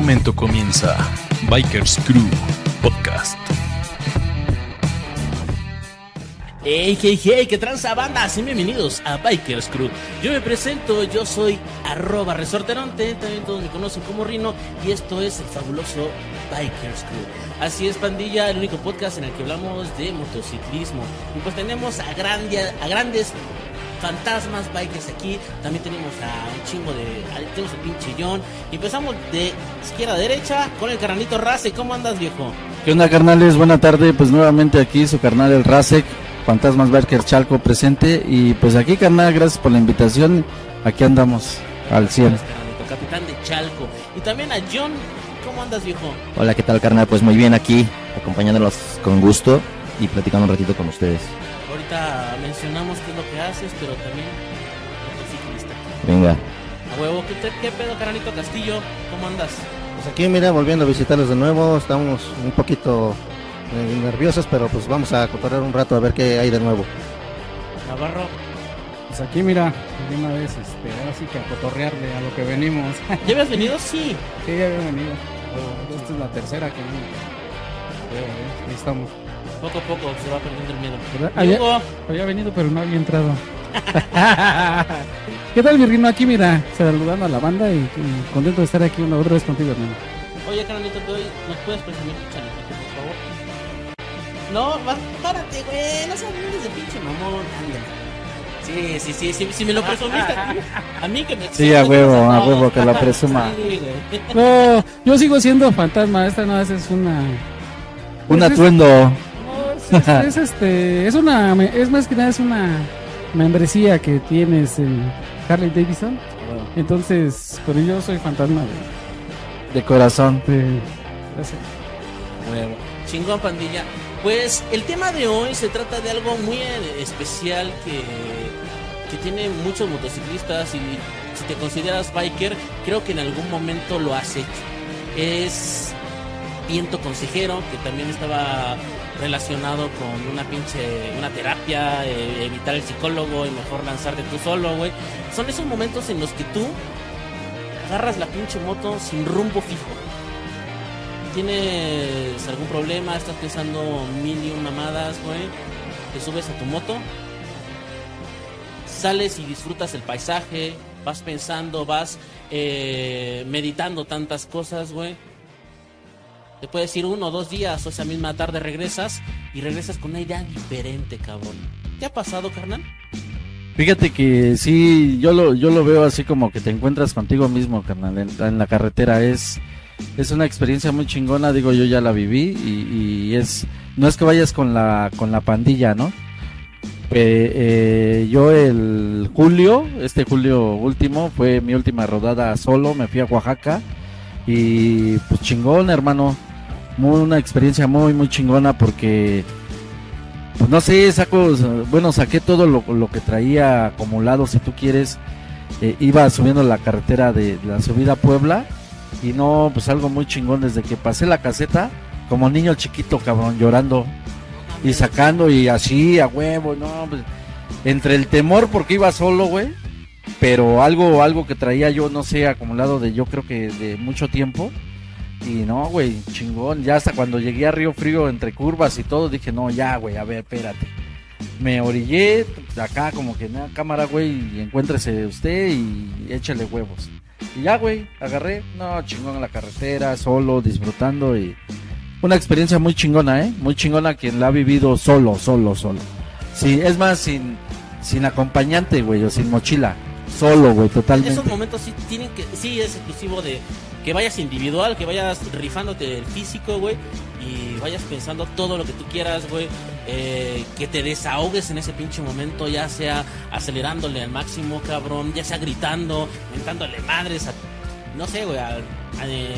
momento comienza Bikers Crew Podcast. Hey, hey, hey, qué tranza banda, Sean bienvenidos a Bikers Crew. Yo me presento, yo soy arroba resorteronte, también todos me conocen como Rino, y esto es el fabuloso Bikers Crew. Así es, pandilla, el único podcast en el que hablamos de motociclismo. Y pues tenemos a, grande, a grandes fantasmas bikers aquí. También tenemos a un chingo de. a- Tenemos el pinche John. Y empezamos de izquierda a derecha con el carnalito Race. ¿Cómo andas, viejo? ¿Qué onda, carnales? Buena tarde. Pues nuevamente aquí su carnal el Rasek, Fantasmas Biker Chalco presente. Y pues aquí, carnal, gracias por la invitación. Aquí andamos al 100. Carnalito, capitán de Chalco. Y también a John. ¿Cómo andas, viejo? Hola, ¿qué tal, carnal? Pues muy bien aquí, acompañándolos con gusto y platicando un ratito con ustedes. Ahorita mencionamos qué es lo que haces, pero también motociclista. Venga. A huevo, ¿qué, qué pedo, carnalito Castillo? ¿Cómo andas? Pues aquí, mira, volviendo a visitarlos de nuevo, estamos un poquito eh, nerviosos, pero pues vamos a cotorrear un rato a ver qué hay de nuevo. Navarro. Pues aquí mira, de una vez, este, ahora sí que a cotorrearle a lo que venimos. ¿Ya habías venido? Sí. sí, ya había venido. Pero esta es la tercera que eh, ahí estamos. Poco a poco se va perdiendo el miedo. Había, había venido, pero no había entrado. ¿Qué tal, Virrino? Aquí mira, saludando a la banda y, y contento de estar aquí una otra vez contigo, hermano. Oye, doy- ¿nos puedes presumir tu chalequito, por favor? No, párate, güey, no seas de pinche mamón, ándale. Sí, sí, sí, sí, si me lo presumiste a ti, a mí que me Sí, a huevo, a huevo, que la presuma. Sí. No, yo sigo siendo fantasma. Esta no es, es una. Un es- atuendo. Es, es- es, este, es una, es más que nada es una membresía que tienes en Harley Davidson. Entonces, pero yo soy fantasma De corazón. de, gracias. Chingón, pandilla. Pues el tema de hoy se trata de algo muy eh, especial que, que tiene muchos motociclistas y si te consideras biker, creo que en algún momento lo has hecho. Es viento consejero, que también estaba relacionado con una pinche, una terapia, eh, evitar el psicólogo y mejor lanzarte tú solo, güey. Son esos momentos en los que tú agarras la pinche moto sin rumbo fijo tienes algún problema, estás pensando mil y un mamadas, güey, te subes a tu moto, sales y disfrutas el paisaje, vas pensando, vas eh, meditando tantas cosas, güey. Te puedes ir uno o dos días o esa misma tarde regresas y regresas con una idea diferente, cabrón. ¿Qué ha pasado, carnal? Fíjate que sí, yo lo, yo lo veo así como que te encuentras contigo mismo, carnal, en, la carretera. Es, es una experiencia muy chingona, digo, yo ya la viví y, y es, no es que vayas con la, con la pandilla, ¿no? Eh, eh, yo el julio, este julio último, fue mi última rodada solo, me fui a Oaxaca y pues chingón, hermano. Muy, una experiencia muy, muy chingona porque pues no sé, saco, bueno, saqué todo lo, lo que traía acumulado, si tú quieres. Eh, iba subiendo la carretera de, la subida a Puebla y no, pues algo muy chingón desde que pasé la caseta, como niño chiquito, cabrón, llorando y sacando y así a huevo, no, pues, entre el temor porque iba solo, güey, pero algo, algo que traía yo, no sé, acumulado de yo creo que de mucho tiempo. Y no, güey, chingón. Ya hasta cuando llegué a Río Frío entre curvas y todo, dije, no, ya, güey, a ver, espérate. Me orillé acá como que, nada, cámara, güey, y encuéntrese usted y échale huevos. Y ya, güey, agarré, no, chingón en la carretera, solo, disfrutando y... Una experiencia muy chingona, ¿eh? Muy chingona quien la ha vivido solo, solo, solo. Sí, es más, sin, sin acompañante, güey, o sin mochila. Solo, güey, totalmente. Esos momentos sí tienen que, sí es exclusivo de que vayas individual, que vayas rifándote el físico, güey, y vayas pensando todo lo que tú quieras, güey, eh, que te desahogues en ese pinche momento, ya sea acelerándole al máximo, cabrón, ya sea gritando, mentándole madres a, no sé, güey, a, a, eh,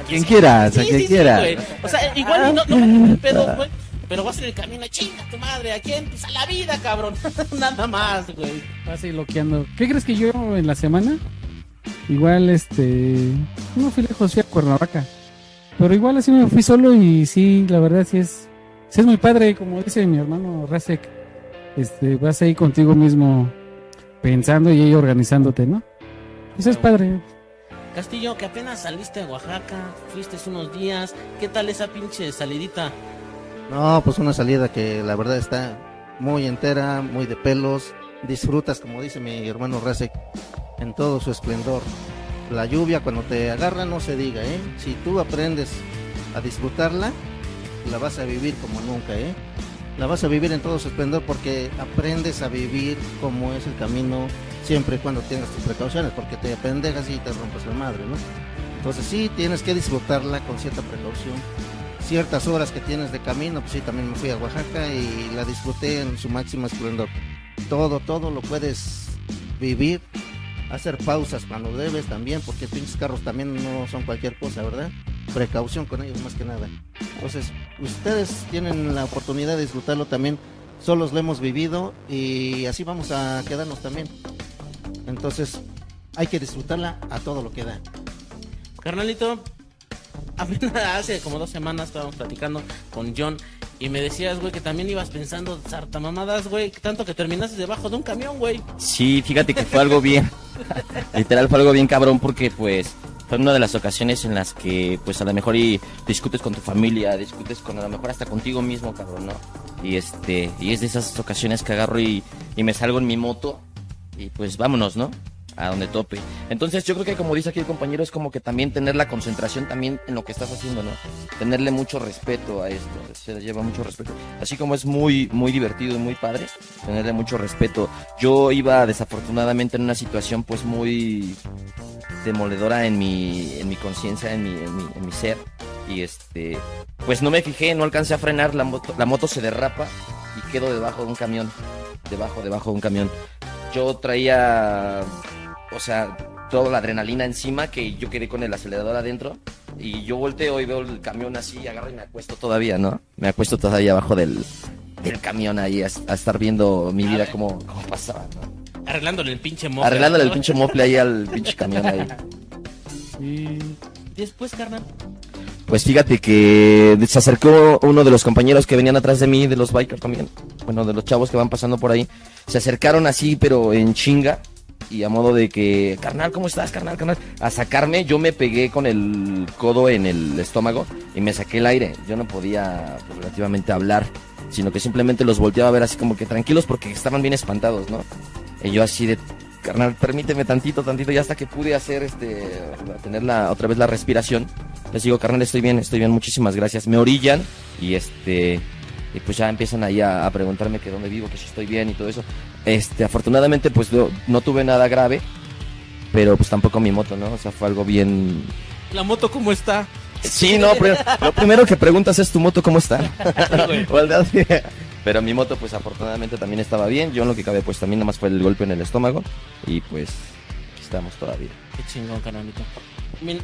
a quien quieras, a Sí, quien sí, sí, quieras. güey. o sea, igual no, no me pedo, güey. Pero vas en el camino, chinga tu madre, ¿a quién? Pues a la vida, cabrón. Nada más, güey. Así loqueando. ¿Qué crees que yo en la semana? Igual, este. No fui lejos, fui a Cuernavaca. Pero igual así me fui solo y sí, la verdad sí es. Sí es muy padre, como dice mi hermano Rasek. Este, vas ahí contigo mismo pensando y ahí organizándote, ¿no? Pues es padre. Castillo, que apenas saliste a Oaxaca, fuiste unos días, ¿qué tal esa pinche salidita? No, pues una salida que la verdad está muy entera, muy de pelos. Disfrutas, como dice mi hermano Rasek, en todo su esplendor. La lluvia cuando te agarra no se diga, ¿eh? Si tú aprendes a disfrutarla, la vas a vivir como nunca, ¿eh? La vas a vivir en todo su esplendor porque aprendes a vivir como es el camino siempre y cuando tengas tus precauciones, porque te pendejas y te rompes la madre, ¿no? Entonces sí, tienes que disfrutarla con cierta precaución. Ciertas horas que tienes de camino, pues sí, también me fui a Oaxaca y la disfruté en su máxima esplendor. Todo, todo lo puedes vivir, hacer pausas cuando debes también, porque pinches carros también no son cualquier cosa, ¿verdad? Precaución con ellos más que nada. Entonces, ustedes tienen la oportunidad de disfrutarlo también, solos lo hemos vivido y así vamos a quedarnos también. Entonces, hay que disfrutarla a todo lo que da. Carnalito, apenas hace como dos semanas estábamos platicando con John y me decías, güey, que también ibas pensando sartamamadas, güey, tanto que terminaste debajo de un camión, güey. Sí, fíjate que fue algo bien. Literal fue algo bien cabrón porque pues fue una de las ocasiones en las que pues a lo mejor y discutes con tu familia, discutes con a lo mejor hasta contigo mismo, cabrón, ¿no? Y este, y es de esas ocasiones que agarro y, y me salgo en mi moto y pues vámonos, ¿no? A donde tope. Entonces yo creo que como dice aquí el compañero es como que también tener la concentración también en lo que estás haciendo, ¿no? Tenerle mucho respeto a esto, se lleva mucho respeto. Así como es muy, muy divertido y muy padre, tenerle mucho respeto. Yo iba desafortunadamente en una situación pues muy demoledora en mi, en mi conciencia, en mi, en, mi, en mi ser. Y este, pues no me fijé, no alcancé a frenar, la moto, la moto se derrapa y quedo debajo de un camión. Debajo, debajo de un camión. Yo traía, o sea, toda la adrenalina encima que yo quedé con el acelerador adentro. Y yo volteo y veo el camión así, agarro y me acuesto todavía, ¿no? Me acuesto todavía abajo del, del camión ahí a, a estar viendo mi vida como, como pasaba, ¿no? Arreglándole el pinche moto. Arreglándole el pinche mople ahí al pinche camión ahí. Y Después, carnal. Pues fíjate que se acercó uno de los compañeros que venían atrás de mí, de los bikers también, bueno, de los chavos que van pasando por ahí, se acercaron así, pero en chinga, y a modo de que, carnal, ¿cómo estás, carnal, carnal? A sacarme, yo me pegué con el codo en el estómago y me saqué el aire. Yo no podía pues, relativamente hablar, sino que simplemente los volteaba a ver así como que tranquilos porque estaban bien espantados, ¿no? Y yo así de, carnal, permíteme tantito, tantito, y hasta que pude hacer este, tener la, otra vez la respiración. Les digo, carnal, estoy bien, estoy bien, muchísimas gracias. Me orillan y este, y pues ya empiezan ahí a, a preguntarme que dónde vivo, que si estoy bien y todo eso. Este, afortunadamente, pues no, no tuve nada grave, pero pues tampoco mi moto, ¿no? O sea, fue algo bien. La moto, ¿cómo está? Sí, no, pero lo primero que preguntas es tu moto, ¿cómo está? Pero mi moto, pues afortunadamente también estaba bien. Yo en lo que cabe, pues también nada más fue el golpe en el estómago. Y pues estamos todavía. Qué chingón, carnalito.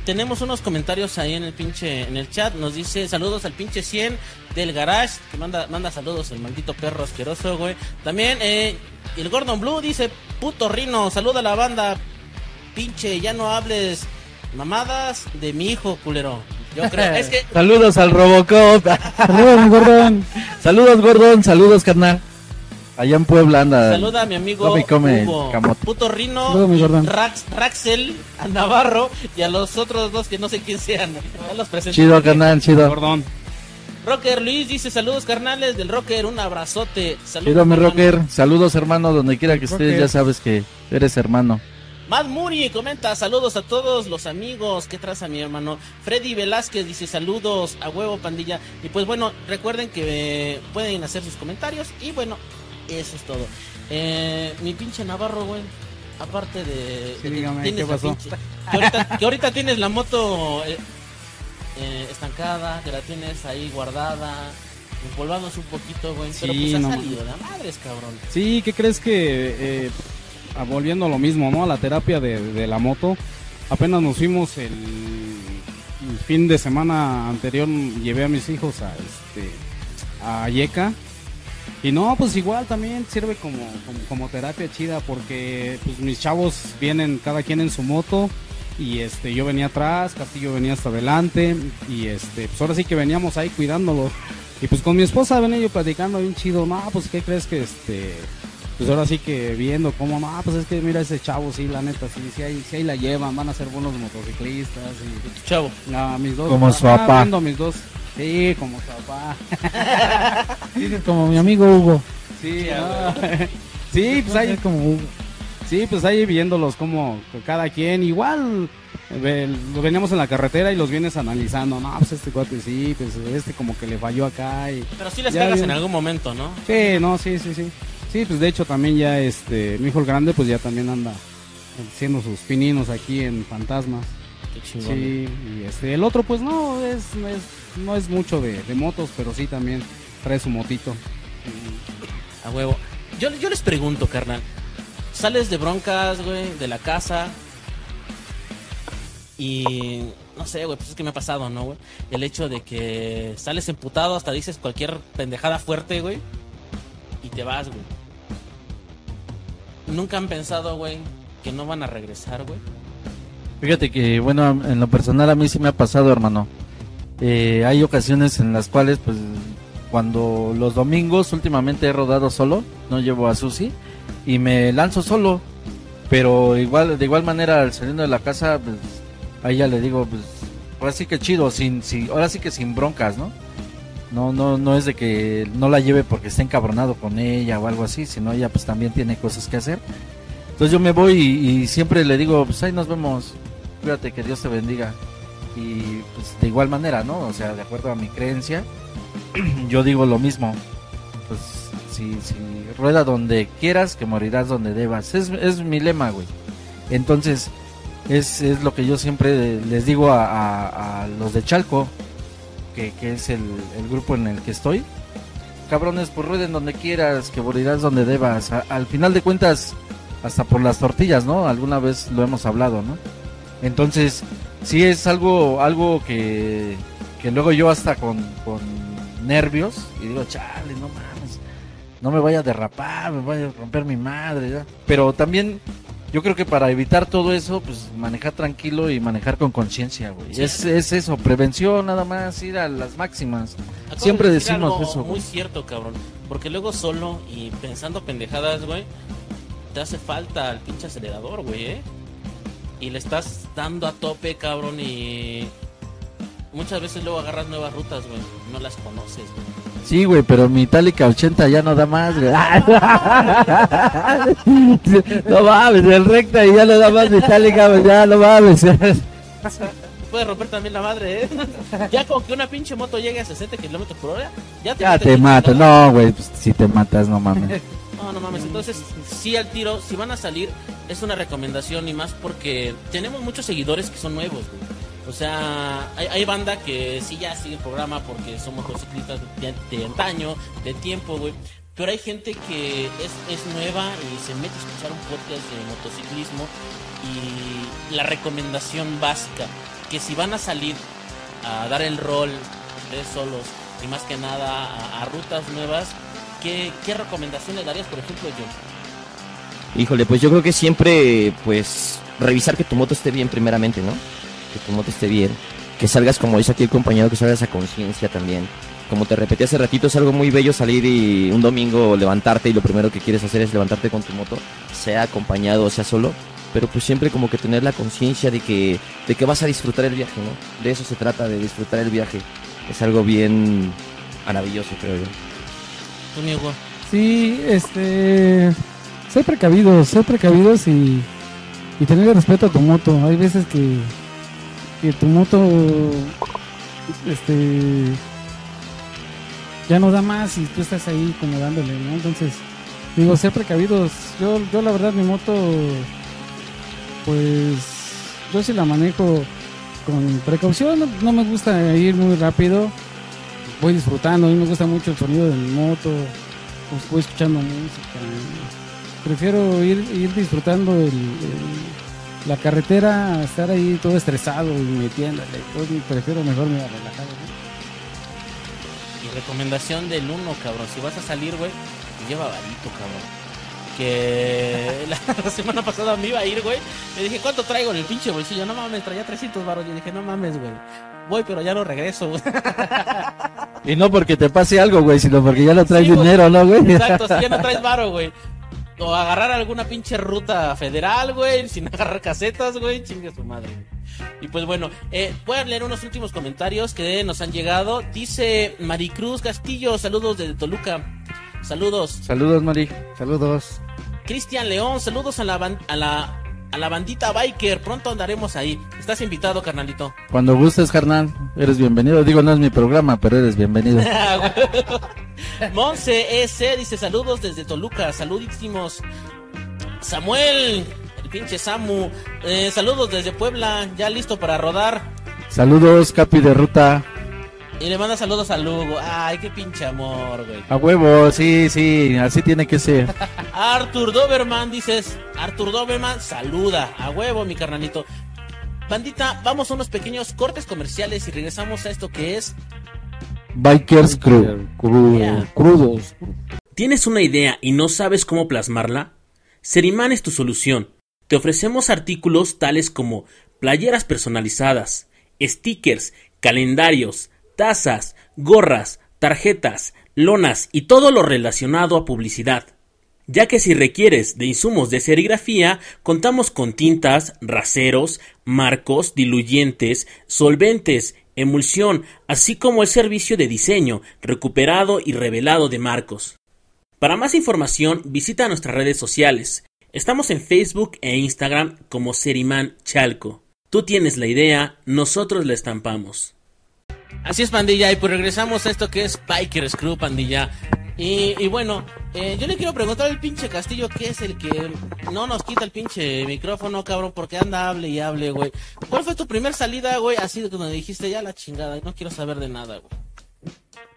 Tenemos unos comentarios ahí en el pinche, en el chat. Nos dice saludos al pinche 100 del garage. Que manda, manda saludos el maldito perro asqueroso, güey. También, eh, el Gordon Blue dice, puto rino, saluda a la banda. Pinche, ya no hables mamadas de mi hijo, culero. Yo creo, es que Saludos al Robocop. Saludos, gordón. saludos, Gordon. Saludos, carnal. Allá en Puebla anda. Saluda a mi amigo Come come Hugo. Puto Rino, Saluda, mi Gordon. Rax, Raxel, a Navarro y a los otros dos que no sé quién sean. Ya los presento. Chido, carnal, chido. Gordón. Rocker Luis dice saludos carnales del Rocker, un abrazote. Saludos, Chido, mi hermano. rocker. Saludos, hermano, donde quiera que estés. Ya sabes que eres hermano. Matt Muri comenta saludos a todos los amigos. ¿Qué traza mi hermano? Freddy Velázquez dice saludos a huevo pandilla. Y pues bueno, recuerden que eh, pueden hacer sus comentarios. Y bueno, eso es todo. Eh, mi pinche Navarro, güey. Aparte de, Sí, de dígame, ¿qué pasó? pinche- que, ahorita, que ahorita tienes la moto eh, eh, estancada, que la tienes ahí guardada, empolvándose un poquito, güey. Pero Sí, pues ha no salido, la madres, cabrón. Sí, ¿qué crees que, eh, ah, volviendo a lo mismo, ¿no? A la terapia de, de la moto, apenas nos fuimos el, el fin de semana anterior, llevé a mis hijos a, este, a Yeca. Y no, pues igual también sirve como, como, como terapia chida porque pues mis chavos vienen cada quien en su moto y este yo venía atrás, Castillo venía hasta adelante y este pues ahora sí que veníamos ahí cuidándolo. Y pues con mi esposa venía yo platicando bien chido, no, pues qué crees que este pues ahora sí que viendo cómo, no, pues es que mira ese chavo, sí, la neta, sí, sí ahí, sí ahí la llevan, van a ser buenos motociclistas. Y, Chavo. no, mis dos. Como su ah, papá. viendo mis dos. Sí, como su papá. Como mi amigo Hugo. Sí, ah, sí, pues ahí como Hugo. Sí, pues ahí viéndolos como cada quien, igual ve- lo veníamos en la carretera y los vienes analizando, no, pues este cuate sí, pues este como que le falló acá y... Pero sí les cagas en algún momento, ¿no? Sí, no, sí, sí, sí. Sí, pues de hecho también ya este, mi hijo el grande pues ya también anda haciendo sus pininos aquí en Fantasmas. Qué chingón. Sí, y este, el otro pues no es, no es, no es mucho de, de motos, pero sí también trae su motito. A huevo. Yo, yo les pregunto, carnal. Sales de broncas, güey, de la casa. Y no sé, güey, pues es que me ha pasado, ¿no, güey? El hecho de que sales emputado, hasta dices cualquier pendejada fuerte, güey. Y te vas, güey. Nunca han pensado, güey, que no van a regresar, güey. Fíjate que, bueno, en lo personal a mí sí me ha pasado, hermano. Eh, hay ocasiones en las cuales, pues, cuando los domingos últimamente he rodado solo, no llevo a Susi, y me lanzo solo. Pero igual, de igual manera, al saliendo de la casa, pues, ahí ya le digo, pues, ahora sí que chido, sin, sin, ahora sí que sin broncas, ¿no? No, no, no es de que no la lleve porque esté encabronado con ella o algo así, sino ella pues también tiene cosas que hacer. Entonces yo me voy y siempre le digo, pues ahí nos vemos, cuídate, que Dios te bendiga. Y pues de igual manera, ¿no? O sea, de acuerdo a mi creencia, yo digo lo mismo. Pues si, si rueda donde quieras, que morirás donde debas. Es, es mi lema, güey. Entonces, es, es lo que yo siempre les digo a, a- a los de Chalco, que, que es el, el grupo en el que estoy. Cabrones, pues rueden donde quieras, que morirás donde debas. A- al final de cuentas, hasta por las tortillas, ¿no? Alguna vez lo hemos hablado, ¿no? Entonces, sí es algo, algo que, que luego yo hasta con, con nervios y digo, chale, no mames, no me vaya a derrapar, me vaya a romper mi madre, ¿ya? Pero también yo creo que para evitar todo eso, pues manejar tranquilo y manejar con conciencia, güey. Sí. Es, es eso, prevención nada más, ir a las máximas. Acabo Siempre de decimos algo eso, Muy güey. cierto, cabrón. Porque luego solo y pensando pendejadas, güey, te hace falta el pinche acelerador, güey, ¿eh? Y le estás dando a tope, cabrón, y muchas veces luego agarras nuevas rutas, güey. No las conoces, güey. Sí, güey, pero mi Itálica 80 ya no da más, güey. no mames, el recta y ya no da más mi Itálica, güey, ya no mames. Puede romper también la madre, ¿eh? ya con que una pinche moto llegue a 60 kilómetros por hora, ya te, ya te mato, no, güey, pues si te matas, no mames. No, no mames. Entonces, sí al tiro, si van a salir, es una recomendación y más porque tenemos muchos seguidores que son nuevos, güey. O sea, hay, hay banda que sí ya sigue el programa porque son motociclistas de, antaño, de tiempo, güey. Pero hay gente que es, nueva y se mete a escuchar un podcast de motociclismo y la recomendación básica, que si van a salir a dar el rol de solos y más que nada a rutas nuevas, ¿qué, ¿qué recomendaciones darías, por ejemplo, yo? Híjole, pues yo creo que siempre, pues, revisar que tu moto esté bien primeramente, ¿no? Que tu moto esté bien. Que salgas, como dice aquí el compañero, que salgas a conciencia también. Como te repetí hace ratito, es algo muy bello salir y un domingo levantarte y lo primero que quieres hacer es levantarte con tu moto, sea acompañado o sea solo. Pero pues siempre como que tener la conciencia de que, de que vas a disfrutar el viaje, ¿no? De eso se trata, de disfrutar el viaje. Es algo bien maravilloso, creo yo. Sí, este. Ser precavidos, ser precavidos y, y tener respeto a tu moto. Hay veces que, que tu moto. Este. Ya no da más y tú estás ahí como dándole, ¿no? Entonces, digo, ser precavidos. Yo, yo la verdad, mi moto. Pues. Yo sí la manejo con precaución. No me gusta ir muy rápido. Voy disfrutando. A mí me gusta mucho el sonido de mi moto pues voy escuchando música. Prefiero ir, ir disfrutando el, la carretera, estar ahí todo estresado y metiéndole. Pues, prefiero mejor me relajar. Y recomendación del uno, cabrón. Si vas a salir, güey, lleva varito, cabrón. Que la, la semana pasada me iba a ir, güey. Le dije, ¿cuánto traigo en el pinche bolsillo? No mames, traía 300 baros. Yo dije, no mames, güey. Voy, pero ya no regreso, güey. Y no porque te pase algo, güey, sino porque ya no traes Sí, dinero, ¿no, güey? Exacto, si ya no traes varo, güey. o agarrar alguna pinche ruta federal, güey, sin agarrar casetas, güey, chingue su madre. Y pues bueno, eh, voy a leer unos últimos comentarios que nos han llegado. Dice Maricruz Castillo, saludos desde Toluca. Saludos. Saludos, Mari. Saludos. Cristian León, saludos a la, a la a la bandita biker. Pronto andaremos ahí. Estás invitado, carnalito. Cuando gustes, carnal, eres bienvenido. Digo, no es mi programa, pero eres bienvenido. Monse S dice saludos desde Toluca, saludísimos. Samuel, el pinche Samu, eh, saludos desde Puebla, ya listo para rodar. Saludos, Capi de Ruta. Y le manda saludos a Lugo. Ay, qué pinche amor, güey. A huevo, sí, sí, así tiene que ser. Arthur Doberman, dices. Arthur Doberman, saluda. A huevo, mi carnalito. Bandita, vamos a unos pequeños cortes comerciales y regresamos a esto que es Bikers Crew. Yeah. Crudos. ¿Tienes una idea y no sabes cómo plasmarla? Seriman es tu solución. Te ofrecemos artículos tales como playeras personalizadas, stickers, calendarios, tazas, gorras, tarjetas, lonas y todo lo relacionado a publicidad. Ya que si requieres de insumos de serigrafía, contamos con tintas, raseros, marcos, diluyentes, solventes, emulsión, así como el servicio de diseño, recuperado y revelado de marcos. Para más información, visita nuestras redes sociales. Estamos en Facebook e Instagram como Seriman Chalco. Tú tienes la idea, nosotros la estampamos. Así es, pandilla, y pues regresamos a esto que es Bikers Crew, pandilla. Y, y bueno, eh, yo le quiero preguntar al pinche Castillo que es el que no nos quita el pinche micrófono, cabrón, porque anda, hable y hable, güey. ¿Cuál fue tu primer salida, güey? Así de donde dijiste ya la chingada, no quiero saber de nada, güey.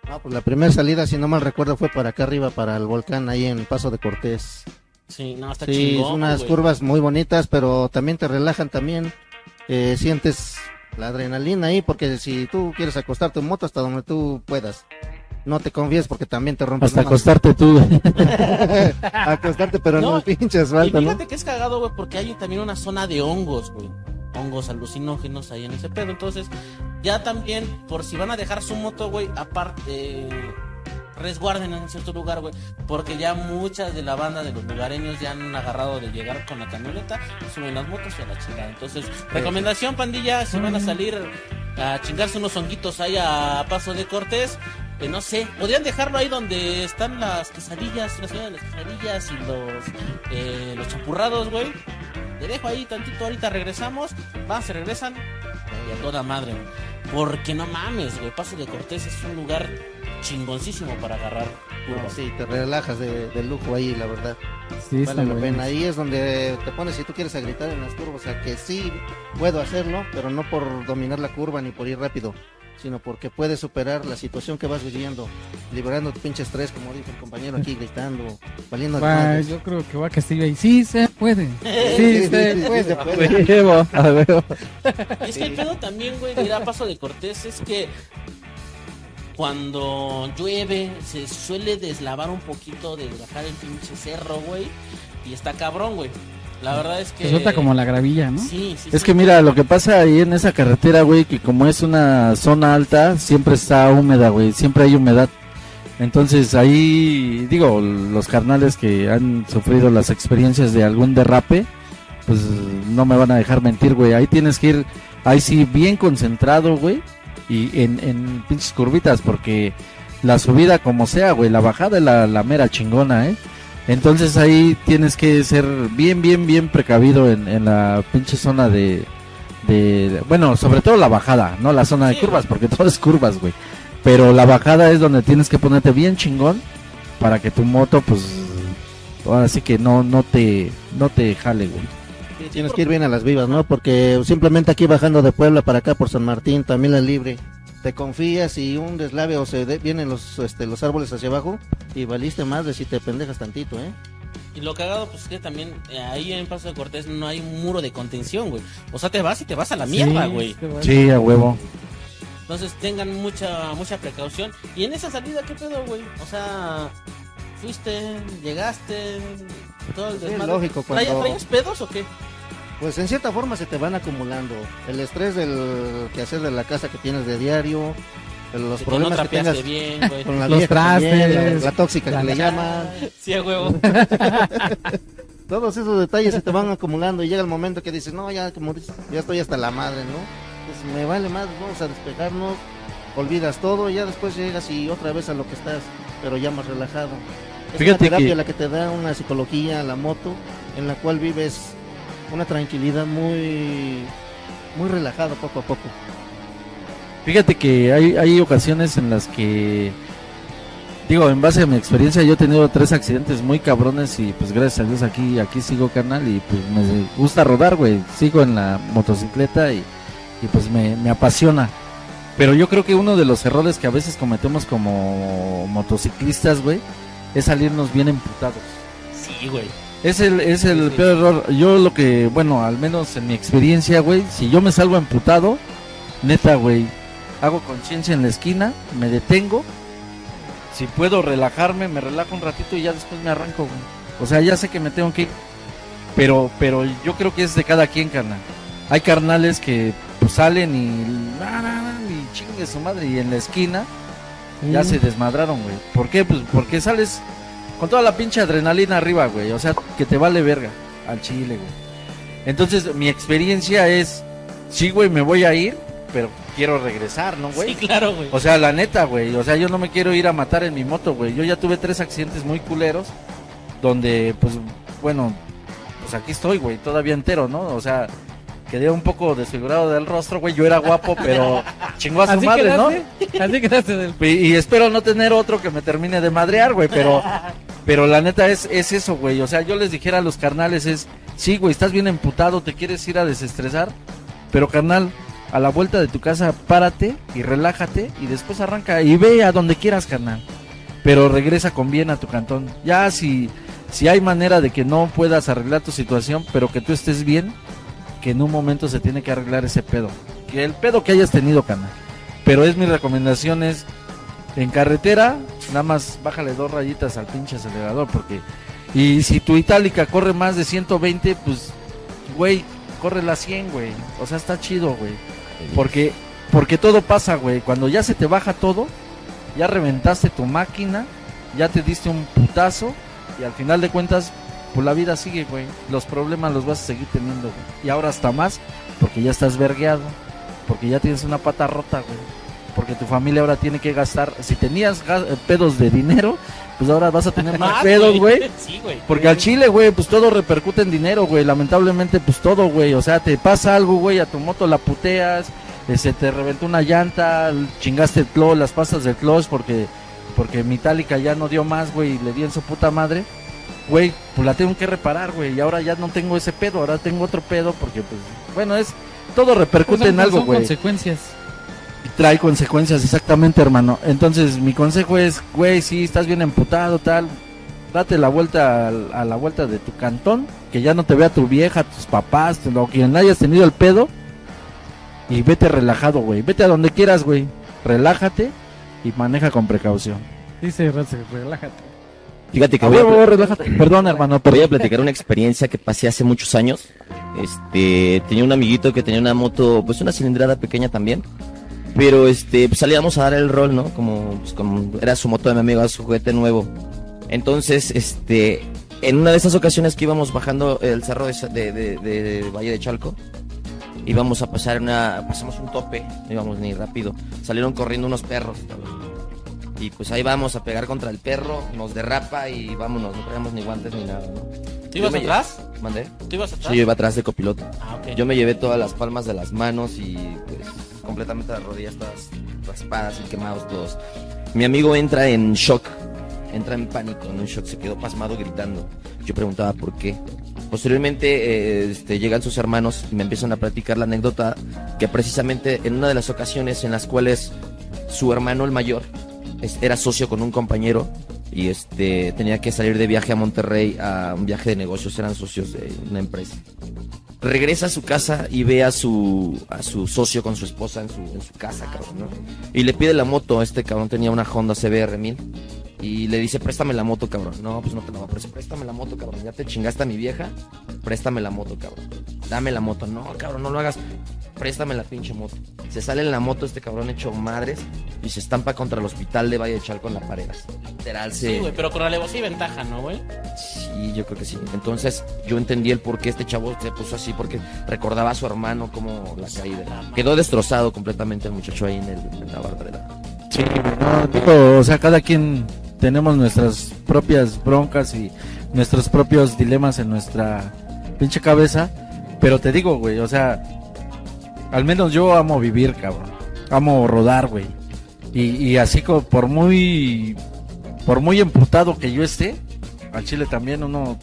Ah, pues la primera salida, si no mal recuerdo, fue para acá arriba, para el volcán, ahí en Paso de Cortés. Sí, no, está Sí, chingón. unas curvas muy bonitas, pero también te relajan también. Eh, sientes la adrenalina ahí, porque si tú quieres acostarte en moto hasta donde tú puedas. No te confíes porque también te rompes Hasta acostarte tú. acostarte, pero no, No, pinche Y asfalto, ¿no? fíjate que es cagado, güey, porque hay también una zona de hongos, güey. Hongos alucinógenos ahí en ese pedo. Entonces, ya también, por si van a dejar su moto, güey, aparte, resguarden en cierto lugar, güey. Porque ya muchas de la banda de los lugareños ya han agarrado de llegar con la camioneta, suben las motos y a la chingada. Entonces, recomendación, pandilla, si van a salir a chingarse unos honguitos ahí a Paso de Cortés, eh, no sé, podrían dejarlo ahí donde están las quesadillas, la señora de las quesadillas y los, eh, los champurrados, güey. Le dejo ahí tantito, ahorita regresamos. Va, se regresan. Y a toda madre, güey. Porque no mames, güey. Paso de Cortés es un lugar chingoncísimo para agarrar No, sí, te relajas de, de lujo ahí, la verdad. Sí, Vale la pena. Ahí es donde te pones, si tú quieres a gritar en las curvas, o sea, que sí puedo hacerlo, pero no por dominar la curva ni por ir rápido, sino porque puedes superar la situación que vas viviendo, liberando tu pinche estrés, como dijo el compañero aquí, gritando, valiendo yo creo que va a Castillo ahí. Sí, se puede. Sí, se puede. A a. Y es que el pedo también, güey, de ir a Paso de Cortés es que cuando llueve se suele deslavar un poquito de bajar el pinche cerro, güey. Y está cabrón, güey. La verdad es que... Se suelta como la gravilla, ¿no? Sí, sí, Es sí. que mira, lo que pasa ahí en esa carretera, güey, que como es una zona alta, siempre está húmeda, güey, siempre hay humedad. Entonces ahí, digo, los carnales que han sufrido las experiencias de algún derrape, pues no me van a dejar mentir, güey. Ahí tienes que ir, ahí sí, bien concentrado, güey, y en, en pinches curvitas, porque la subida como sea, güey, la bajada es la, la mera chingona, ¿eh? Entonces ahí tienes que ser bien, bien, bien precavido en, en la pinche zona de, de... Bueno, sobre todo la bajada, no la zona de curvas, porque todo es curvas, güey. Pero la bajada es donde tienes que ponerte bien chingón para que tu moto, pues, ahora sí que no, no te, no te jale, güey. Sí, Tienes que ir bien a las vivas, ¿no? Porque simplemente aquí bajando de Puebla para acá por San Martín, también la libre. Te confías y un deslave o se de- vienen los este, los árboles hacia abajo y valiste más de si te pendejas tantito, ¿eh? Y lo cagado, pues es que también eh, ahí en Paso de Cortés no hay un muro de contención, güey. O sea, te vas y te vas a la mierda, Sí, güey. Sí, a huevo. Entonces tengan mucha mucha precaución. Y en esa salida, ¿qué pedo, güey? O sea, fuiste, llegaste, todo el Sí, desmadre. lógico, ¿Traías- cuando- ¿Traías pedos o qué? Pues en cierta forma se te van acumulando. El estrés del quehacer de la casa que tienes de diario, los Que problemas no que tengas bien, güey. con la Los vieja también, la, trastes. la tóxica que le La- llaman. Sí, a huevo. Todos esos detalles se te van acumulando y llega el momento que dices, no, ya como dices, ya estoy hasta la madre, ¿no? Pues me vale más, vamos a despegarnos, olvidas todo, ya después llegas y otra vez a lo que estás, pero ya más relajado. Es Fíjate una terapia que- la que te da una psicología, la moto, en la cual vives una tranquilidad muy, muy relajada poco a poco. Fíjate que hay, hay ocasiones en las que, digo, en base a mi experiencia, yo he tenido tres accidentes muy cabrones y pues gracias a Dios aquí, aquí sigo canal y pues me gusta rodar, güey. Sigo en la motocicleta y, y pues me, me apasiona. Pero yo creo que uno de los errores que a veces cometemos como motociclistas, güey, es salirnos bien emputados. Sí, güey. Es el, es el Sí, peor error. Yo lo que, bueno, al menos en mi experiencia, güey, si yo me salgo emputado, neta, güey, hago conciencia en la esquina, me detengo. Si puedo relajarme, me relajo un ratito y ya después me arranco, güey. O sea, ya sé que me tengo que ir. Pero, pero yo creo que es de cada quien, carnal. Hay carnales que pues, salen y, na, na, na, y chingue su madre y en la esquina ya se desmadraron, güey. ¿Por qué? Pues porque sales con toda la pinche adrenalina arriba, güey. O sea, que te vale verga al chile, güey. Entonces, mi experiencia es, sí, güey, me voy a ir, pero quiero regresar, ¿no, güey? Sí, claro, güey. O sea, la neta, güey. O sea, yo no me quiero ir a matar en mi moto, güey. Yo ya tuve tres accidentes muy culeros. Donde, pues, bueno, pues aquí estoy, güey. Todavía entero, ¿no? O sea, quedé un poco desfigurado del rostro, güey. Yo era guapo, pero chingó a su Así madre, ¿no? quedaste, así quedaste del... Y, y espero no tener otro que me termine de madrear, güey. Pero, pero la neta es, es eso, güey. O sea, yo les dijera a los carnales es, sí, güey, estás bien emputado, te quieres ir a desestresar. Pero, carnal, a la vuelta de tu casa, párate y relájate y después arranca y ve a donde quieras, carnal. Pero regresa con bien a tu cantón. Ya si, si hay manera de que no puedas arreglar tu situación, pero que tú estés bien, que en un momento se tiene que arreglar ese pedo. Que el pedo que hayas tenido, carnal. Pero es mi recomendación es en carretera, nada más bájale dos rayitas al pinche acelerador porque y si tu itálica corre más de 120, pues güey, corre la 100, güey. O sea, está chido, güey. Porque porque todo pasa, güey. Cuando ya se te baja todo, ya reventaste tu máquina, ya te diste un putazo y al final de cuentas pues la vida sigue, güey. Los problemas los vas a seguir teniendo, güey. Y ahora hasta más porque ya estás vergueado, porque ya tienes una pata rota, güey. Porque tu familia ahora tiene que gastar, si tenías eh, pedos de dinero, pues ahora vas a tener más Más, pedos, güey. Sí, güey. Porque al chile, güey, pues todo repercute en dinero, güey. Lamentablemente, pues todo, güey. O sea, te pasa algo, güey, a tu moto la puteas, se te reventó una llanta, chingaste el clutch, las pastas del clutch porque porque mi Itálica ya no dio más, güey, y le di en su puta madre. Güey, pues la tengo que reparar, güey, y ahora ya no tengo ese pedo, ahora tengo otro pedo porque pues bueno, es todo repercute Son- en algo, güey consecuencias. y trae consecuencias, exactamente, hermano. Entonces, mi consejo es, güey, si estás bien emputado, tal, date la vuelta a, la vuelta de tu cantón, que ya no te vea tu vieja, tus papás, o quien hayas tenido el pedo, y vete relajado, güey. Vete a donde quieras, güey. Relájate y maneja con precaución. Dice relájate. Fíjate que A voy. Perdón, hermano, voy a platicar una experiencia que pasé hace muchos años. Este, tenía un amiguito que tenía una moto, pues una cilindrada pequeña también. Pero este, pues salíamos a dar el rol, ¿no? Como, pues, como era su moto de mi amigo, su juguete nuevo. Entonces, este, en una de esas ocasiones que íbamos bajando el cerro de, Sa- de- de- de- de Valle de Chalco, íbamos a pasar una, pasamos un tope, no íbamos ni rápido. Salieron corriendo unos perros. Y pues ahí vamos a pegar contra el perro, nos derrapa y vámonos, no traíamos ni guantes ni nada, ¿no? ¿Tú ibas atrás? ¿Mandé? ¿Tú ibas atrás? Sí, yo iba atrás de copiloto. Ah, ok. Yo me llevé todas las palmas de las manos y pues completamente las rodillas todas raspadas y quemados todos. Mi amigo entra en shock, entra en pánico, en un shock, se quedó pasmado gritando. Yo preguntaba por qué. Posteriormente eh, este, llegan sus hermanos y me empiezan a platicar la anécdota que precisamente en una de las ocasiones en las cuales su hermano el mayor era socio con un compañero y este tenía que salir de viaje a Monterrey a un viaje de negocios, eran socios de una empresa. Regresa a su casa y ve a su a su socio con su esposa en su, en su casa, cabrón, ¿no? Y le pide la moto, este cabrón tenía una Honda CBR 1000 y le dice, "Préstame la moto, cabrón." No, pues no te la voy a prestar. Préstame la moto, cabrón. Ya te chingaste a mi vieja. Préstame la moto, cabrón. Dame la moto. No, cabrón, no lo hagas. Préstame la pinche moto. Se sale en la moto este cabrón hecho madres y se estampa contra el hospital de Valle de Chalco en la pared. así. Literal, se... Sí, güey, pero con alevosía y ventaja, ¿no, güey? Sí, yo creo que sí. Entonces yo entendí el por qué este chavo se puso así, porque recordaba a su hermano como la caída. Quedó destrozado completamente el muchacho ahí en, el, en la barberera. Sí, no, digo, o sea, cada quien tenemos nuestras propias broncas y nuestros propios dilemas en nuestra pinche cabeza. Pero te digo, güey, o sea, al menos yo amo vivir, cabrón. Amo rodar, güey. Y, y así como por muy, por muy emputado que yo esté, al chile también uno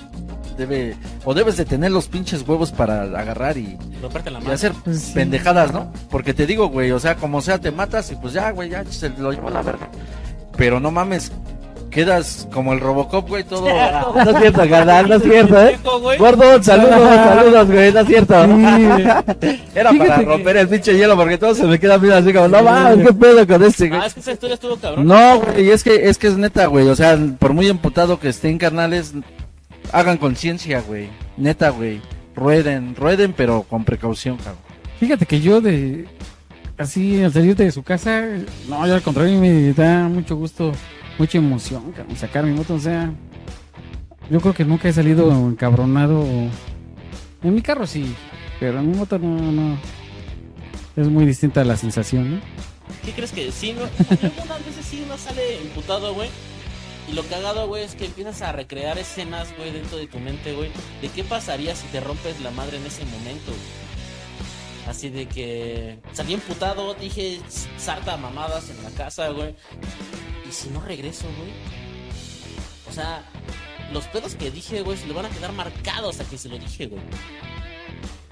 debe, o debes de tener los pinches huevos para agarrar y, la y hacer Pues sí. pendejadas, ¿no? Porque te digo, güey, o sea, como sea, te matas y pues ya, güey, ya se lo llevó a la verga. Pero no mames, quedas como el Robocop, güey, todo. No es cierto, carnal, no es cierto, ¿eh? Gordo, saludos, saludos, güey, no es cierto. Era Fíjate para que- romper el pinche hielo porque todos se me quedan viendo así como, no mames, qué pedo con este, güey. Ah, es que esa historia estuvo cabrón. No, güey, es que es que es neta, güey, o sea, por muy emputado que estén carnales, hagan conciencia, güey. Neta, güey. Rueden, rueden, pero con precaución, cabrón. Fíjate que yo de así al salirte de su casa, no, yo al contrario me da mucho gusto, mucha emoción, cabrón, sacar mi moto, o sea, yo creo que nunca he salido encabronado. En mi carro sí, pero en mi moto no, no. Es muy distinta la sensación, ¿no? ¿Qué crees que sí? No, algunas veces sí no sale imputado, güey. Y lo cagado, güey, es que empiezas a recrear escenas, güey, dentro de tu mente, güey. De qué pasaría si te rompes la madre en ese momento, güey. Así de que salí imputado, dije sarta mamadas en la casa, güey. Y si no regreso, güey. O sea, los pedos que dije, güey, se le van a quedar marcados a que se lo dije, güey.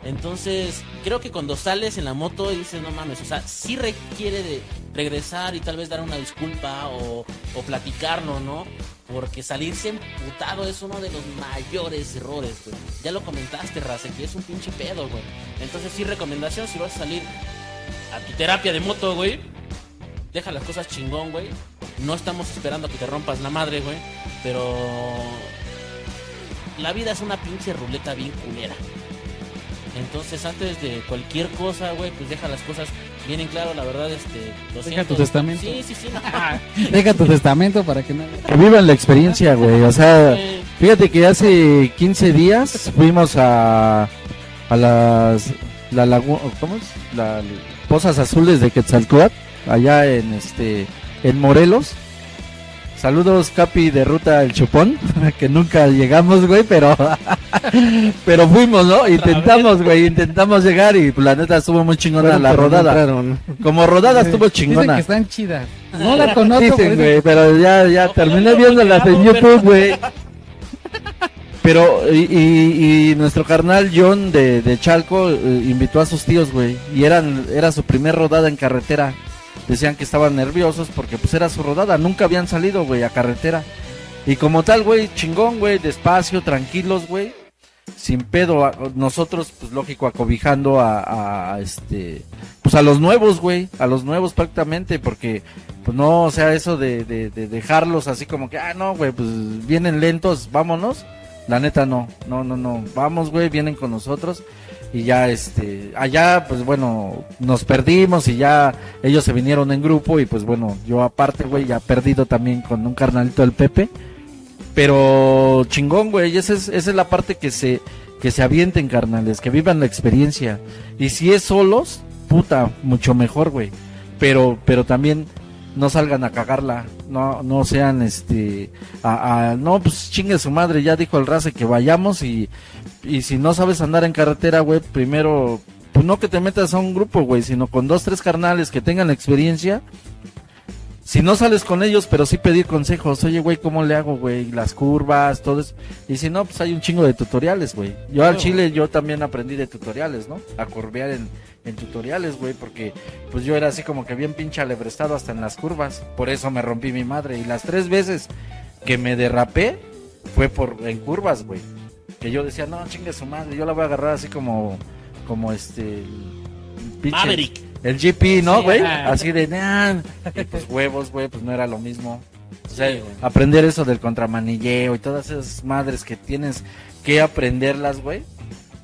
Entonces, creo que cuando sales en la moto y dices, no mames, o sea, sí requiere de regresar y tal vez dar una disculpa o, o platicarlo, ¿no? Porque salirse emputado es uno de los mayores errores, güey. Ya lo comentaste, Race, que es un pinche pedo, güey. Entonces, sí, recomendación, si vas a salir a tu terapia de moto, güey, deja las cosas chingón, güey. No estamos esperando a que te rompas la madre, güey. Pero la vida es una pinche ruleta bien culera. Entonces, antes de cualquier cosa, güey, pues deja las cosas bien en claro, la verdad, este... Lo Deja siento. tu testamento. Sí, sí, sí. no. Deja tu testamento para que no... Que vivan la experiencia, güey. O sea, fíjate que hace 15 días fuimos a, a las la lagu- ¿cómo es? La, Pozas Azules de Quetzalcóatl, allá en este en Morelos. Saludos Capi de Ruta El Chupón, que nunca llegamos, güey, pero pero fuimos, ¿no? Intentamos, güey, intentamos llegar y pues, la neta estuvo muy chingona la no rodada. Como rodada estuvo Dicen chingona. que están chidas. No la conozco, Dicen, güey, pero ya, ya terminé no viéndolas en YouTube, güey. Pero, y, y- y nuestro carnal John de, de Chalco eh, invitó a sus tíos, güey. Y eran, era su primer rodada en carretera. Decían que estaban nerviosos porque pues era su rodada. Nunca habían salido, güey, a carretera. Y como tal, güey, chingón, güey, despacio, tranquilos, güey. Sin pedo, nosotros, pues lógico, acobijando a, a, este, pues a los nuevos, güey, a los nuevos prácticamente, porque, pues no, o sea, eso de, de dejarlos así como que, ah, no, güey, pues vienen lentos, vámonos. La neta no, no, no, no, vamos, güey, vienen con nosotros y ya, este, allá, pues bueno, nos perdimos y ya ellos se vinieron en grupo y pues bueno, yo aparte, güey, ya perdido también con un carnalito del Pepe. Pero chingón, güey, esa es, esa es la parte que se, que se avienten, carnales, que vivan la experiencia. Y si es solos, puta, mucho mejor, güey. Pero, pero también no salgan a cagarla, no, no sean, este, a, no, pues chingue su madre, ya dijo el race que vayamos y, y si no sabes andar en carretera, güey, primero, pues no que te metas a un grupo, güey, sino con dos, tres carnales que tengan experiencia. Si no sales con ellos, pero sí pedir consejos. Oye, güey, ¿cómo le hago, güey? Las curvas, todo eso. Y si no, pues hay un chingo de tutoriales, güey. Yo al chile, yo también aprendí de tutoriales, ¿no? A curvear en, en tutoriales, güey, porque pues yo era así como que bien pinche alebrestado hasta en las curvas. Por eso me rompí mi madre. Y las tres veces que me derrapé fue por en curvas, güey. Que yo decía, no, chingue su madre, yo la voy a agarrar así como, como este... el pinche- Maverick. el GP, ¿no, Sí, güey? Así de, nah. Y pues huevos, güey, pues no era lo mismo. O sea, Sí, güey. aprender eso del contramanilleo y todas esas madres que tienes que aprenderlas, güey.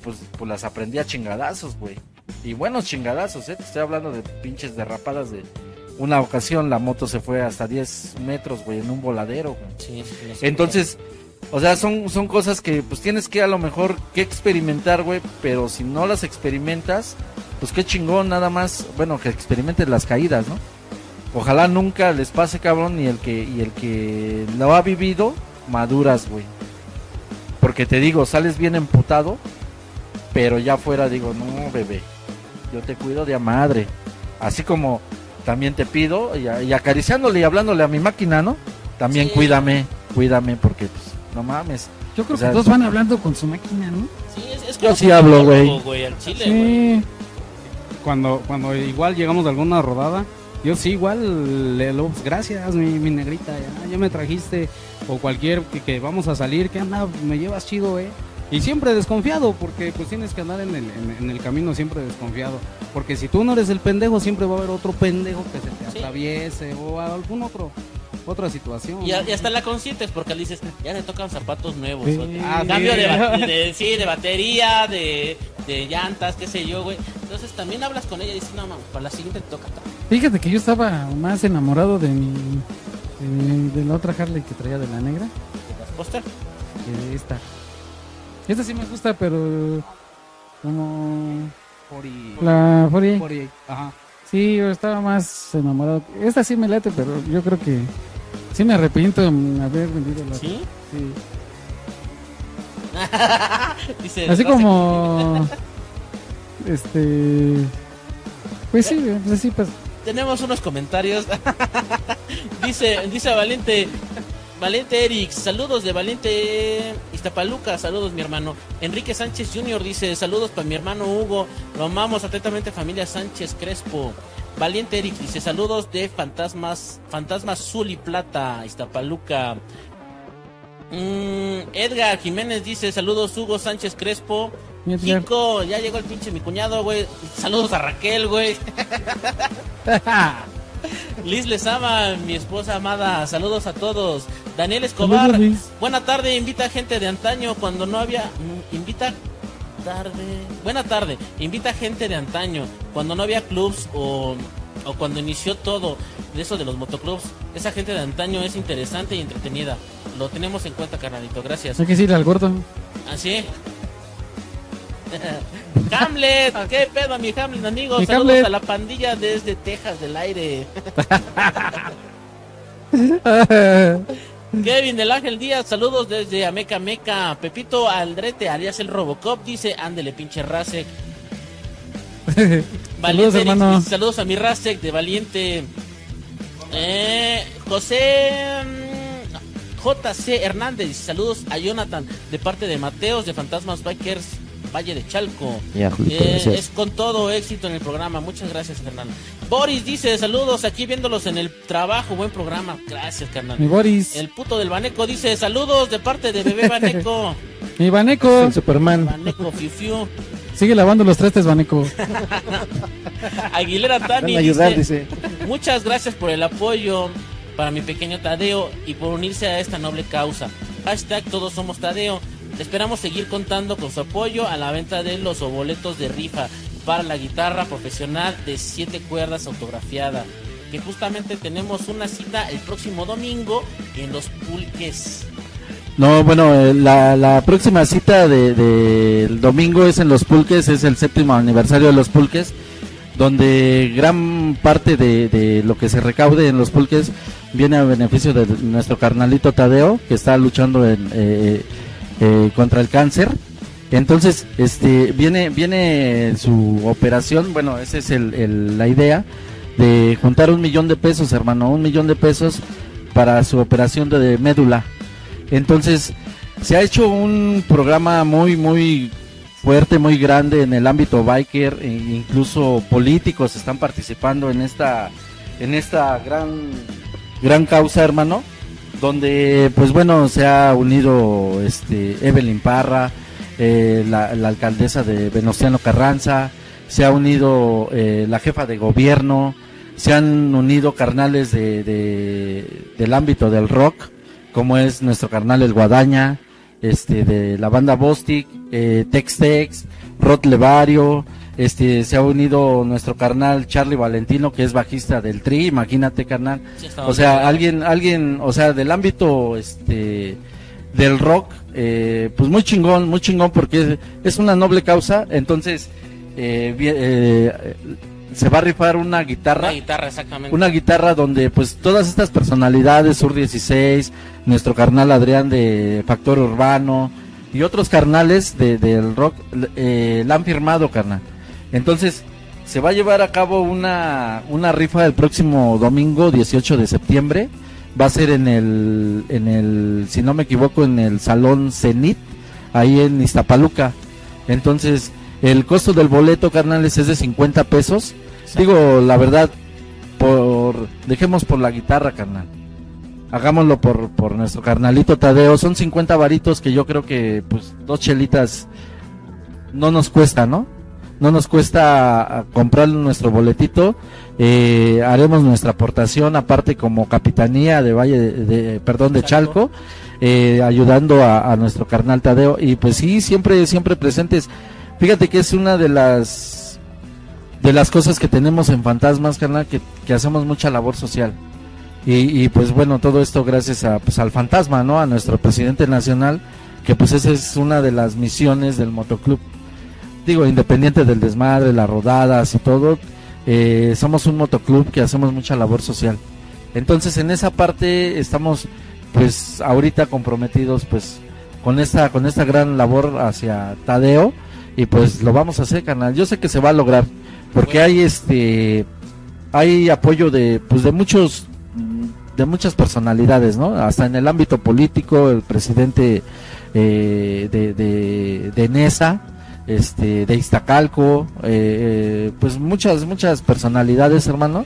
Pues, pues las aprendí a chingadazos, güey. Y buenos chingadazos, ¿eh? Te estoy hablando de pinches derrapadas de... Una ocasión la moto se fue hasta 10 metros, güey, en un voladero, güey. Sí, sí, sé Entonces, o sea, son, son cosas que pues tienes que a lo mejor que experimentar, güey, pero si no las experimentas, pues qué chingón, nada más, bueno, que experimenten las caídas, ¿no? Ojalá nunca les pase, cabrón, y el que, y el que lo ha vivido, maduras, güey. Porque te digo, sales bien emputado, pero ya afuera digo, no, bebé, yo te cuido de a madre. Así como también te pido, y, acariciándole y hablándole a mi máquina, ¿no? También Sí. cuídame, cuídame, porque pues, no mames. Yo creo O sea, que todos van hablando con su máquina, ¿no? Sí, es, es Yo sí hablo, güey. Al chile, güey. Sí. Cuando, cuando igual llegamos a alguna rodada, yo sí igual le lo, pues, gracias mi, mi negrita, ya, ya me trajiste, o cualquier que, que vamos a salir, que anda, me llevas chido, eh. Y siempre desconfiado, porque pues tienes que andar en el, en, en el camino siempre desconfiado. Porque si tú no eres el pendejo, siempre va a haber otro pendejo que se te Sí. atraviese o algún otro, otra situación. Y, y hasta la consientes porque le dices, ya le tocan zapatos nuevos. Sí. Ah, Cambio sí. de, de- sí, de batería, de, de llantas, qué sé yo, güey. Entonces también hablas con ella y dices, no, mames, para la siguiente te toca. Fíjate que yo estaba más enamorado de mi. de, de la otra Harley que traía de la negra ¿Te das póster? que de esta. Esta sí me gusta, pero. como. 40, la 48. 48, Ajá. Sí, yo estaba más enamorado. Esta sí me late, pero yo creo que. sí me arrepiento de haber vendido la. ¿Sí? sí. Dice, Así "No sé como. este. Pues sí, pues así pues. Tenemos unos comentarios. dice, dice Valiente, Valiente Eric, saludos de Valiente Iztapaluca, saludos mi hermano. Enrique Sánchez Jr. dice, saludos para mi hermano Hugo, lo amamos atentamente familia Sánchez Crespo. Valiente Eric dice, saludos de Fantasmas, Fantasmas Azul y Plata, Iztapaluca. Mm, Edgar Jiménez dice, saludos Hugo Sánchez Crespo. Chico, ya llegó el pinche mi cuñado, güey. Saludos a Raquel, güey. Liz les ama, mi esposa amada. Saludos a todos. Daniel Escobar. Buena tarde, invita gente de antaño cuando no había. mm, Invita tarde. Buena tarde, invita gente de antaño cuando no había clubs o, o cuando inició todo de eso de los motoclubs. Esa gente de antaño es interesante y entretenida. Lo tenemos en cuenta, carnalito. Gracias. Hay que decirle al gordo. Así. Hamlet, ¿qué pedo, mi Hamlet, amigos? Mi Saludos Hamlet. a la pandilla desde Texas del aire. Kevin del Ángel Díaz, saludos desde Ameca Meca. Pepito Aldrete, alias el Robocop, dice, ándele, pinche Rasek. Saludos, Valiente Eric, hermano. saludos a mi Rasek de Valiente. Eh, José mm, JC Hernández, saludos a Jonathan de parte de Mateos de Fantasmas Bikers Valle de Chalco. Ya, Julito, Eh, es con todo éxito en el programa. Muchas gracias, carnal. Boris dice, saludos aquí viéndolos en el trabajo. Buen programa. Gracias, carnal. Mi Boris. El puto del Baneco dice, saludos de parte de Bebé Baneco. Mi Baneco. El Superman. Baneco Fiu Fiu. Sigue lavando los trastes, Baneco. Aguilera Tani ayudar, dice, dice. muchas gracias por el apoyo para mi pequeño Tadeo y por unirse a esta noble causa. Hashtag todos somos Tadeo. Esperamos seguir contando con su apoyo a la venta de los boletos de rifa para la guitarra profesional de 7 cuerdas autografiada. Que justamente tenemos una cita el próximo domingo en los pulques. No, bueno, eh, la, la próxima cita del de, del domingo es en Los Pulques, es el séptimo aniversario de Los Pulques, donde gran parte de, de lo que se recaude en Los Pulques viene a beneficio de nuestro carnalito Tadeo, que está luchando en, eh, eh, contra el cáncer. Entonces, este, viene, viene su operación, bueno, esa es el, la idea, de juntar un millón de pesos, hermano, un millón de pesos para su operación de, de médula. Entonces, se ha hecho un programa muy, muy fuerte, muy grande en el ámbito biker, e incluso políticos están participando en esta, en esta gran, gran causa, hermano, donde, pues bueno, se ha unido este Evelyn Parra, eh, la, alcaldesa de Venustiano Carranza, se ha unido eh, la jefa de gobierno, se han unido carnales de, de- del ámbito del rock, como es nuestro carnal El Guadaña, este, de la banda Bostic, eh, Tex Tex, Rod Levario, Este, se ha unido nuestro carnal Charlie Valentino, que es bajista del Tri, imagínate, carnal. O sea, alguien, alguien, o sea, del ámbito, este, del rock, eh, pues muy chingón, muy chingón, porque es, una noble causa. Entonces, eh, eh, se va a rifar una guitarra Una guitarra, exactamente. una guitarra donde pues todas estas personalidades, Sur 16, nuestro carnal Adrián de Factor Urbano y otros carnales de- del rock eh, la han firmado, carnal. Entonces se va a llevar a cabo una, una rifa el próximo domingo 18 de septiembre. Va a ser en el, en el, si no me equivoco, en el Salón Cenit, ahí en Iztapaluca. Entonces, el costo del boleto, carnales, es de 50 pesos. Digo, la verdad, por dejemos por la guitarra, carnal. Hagámoslo por, por nuestro carnalito Tadeo. Son 50 varitos que yo creo que, pues, dos chelitas no nos cuesta, ¿no? No nos cuesta ah, comprar nuestro boletito. Eh, haremos nuestra aportación, aparte como capitanía de Valle, de, de- perdón, de Chalco, eh, ayudando a, a nuestro carnal Tadeo. Y pues sí, siempre, siempre presentes. Fíjate que es una de las de las cosas que tenemos en Fantasmas, carnal, que, que hacemos mucha labor social. Y, y, pues bueno, todo esto gracias a, pues, al fantasma, ¿no? A nuestro presidente nacional, que pues esa es una de las misiones del motoclub. Digo, independiente del desmadre, las rodadas y todo, eh, somos un motoclub que hacemos mucha labor social. Entonces en esa parte estamos pues ahorita comprometidos pues con esta con esta gran labor hacia Tadeo y pues lo vamos a hacer, canal. Yo sé que se va a lograr porque hay este hay apoyo de pues de muchos de muchas personalidades, ¿no? Hasta en el ámbito político, el presidente eh, de, de, de NESA, este, de Iztacalco, eh, eh, pues muchas, muchas personalidades, hermano.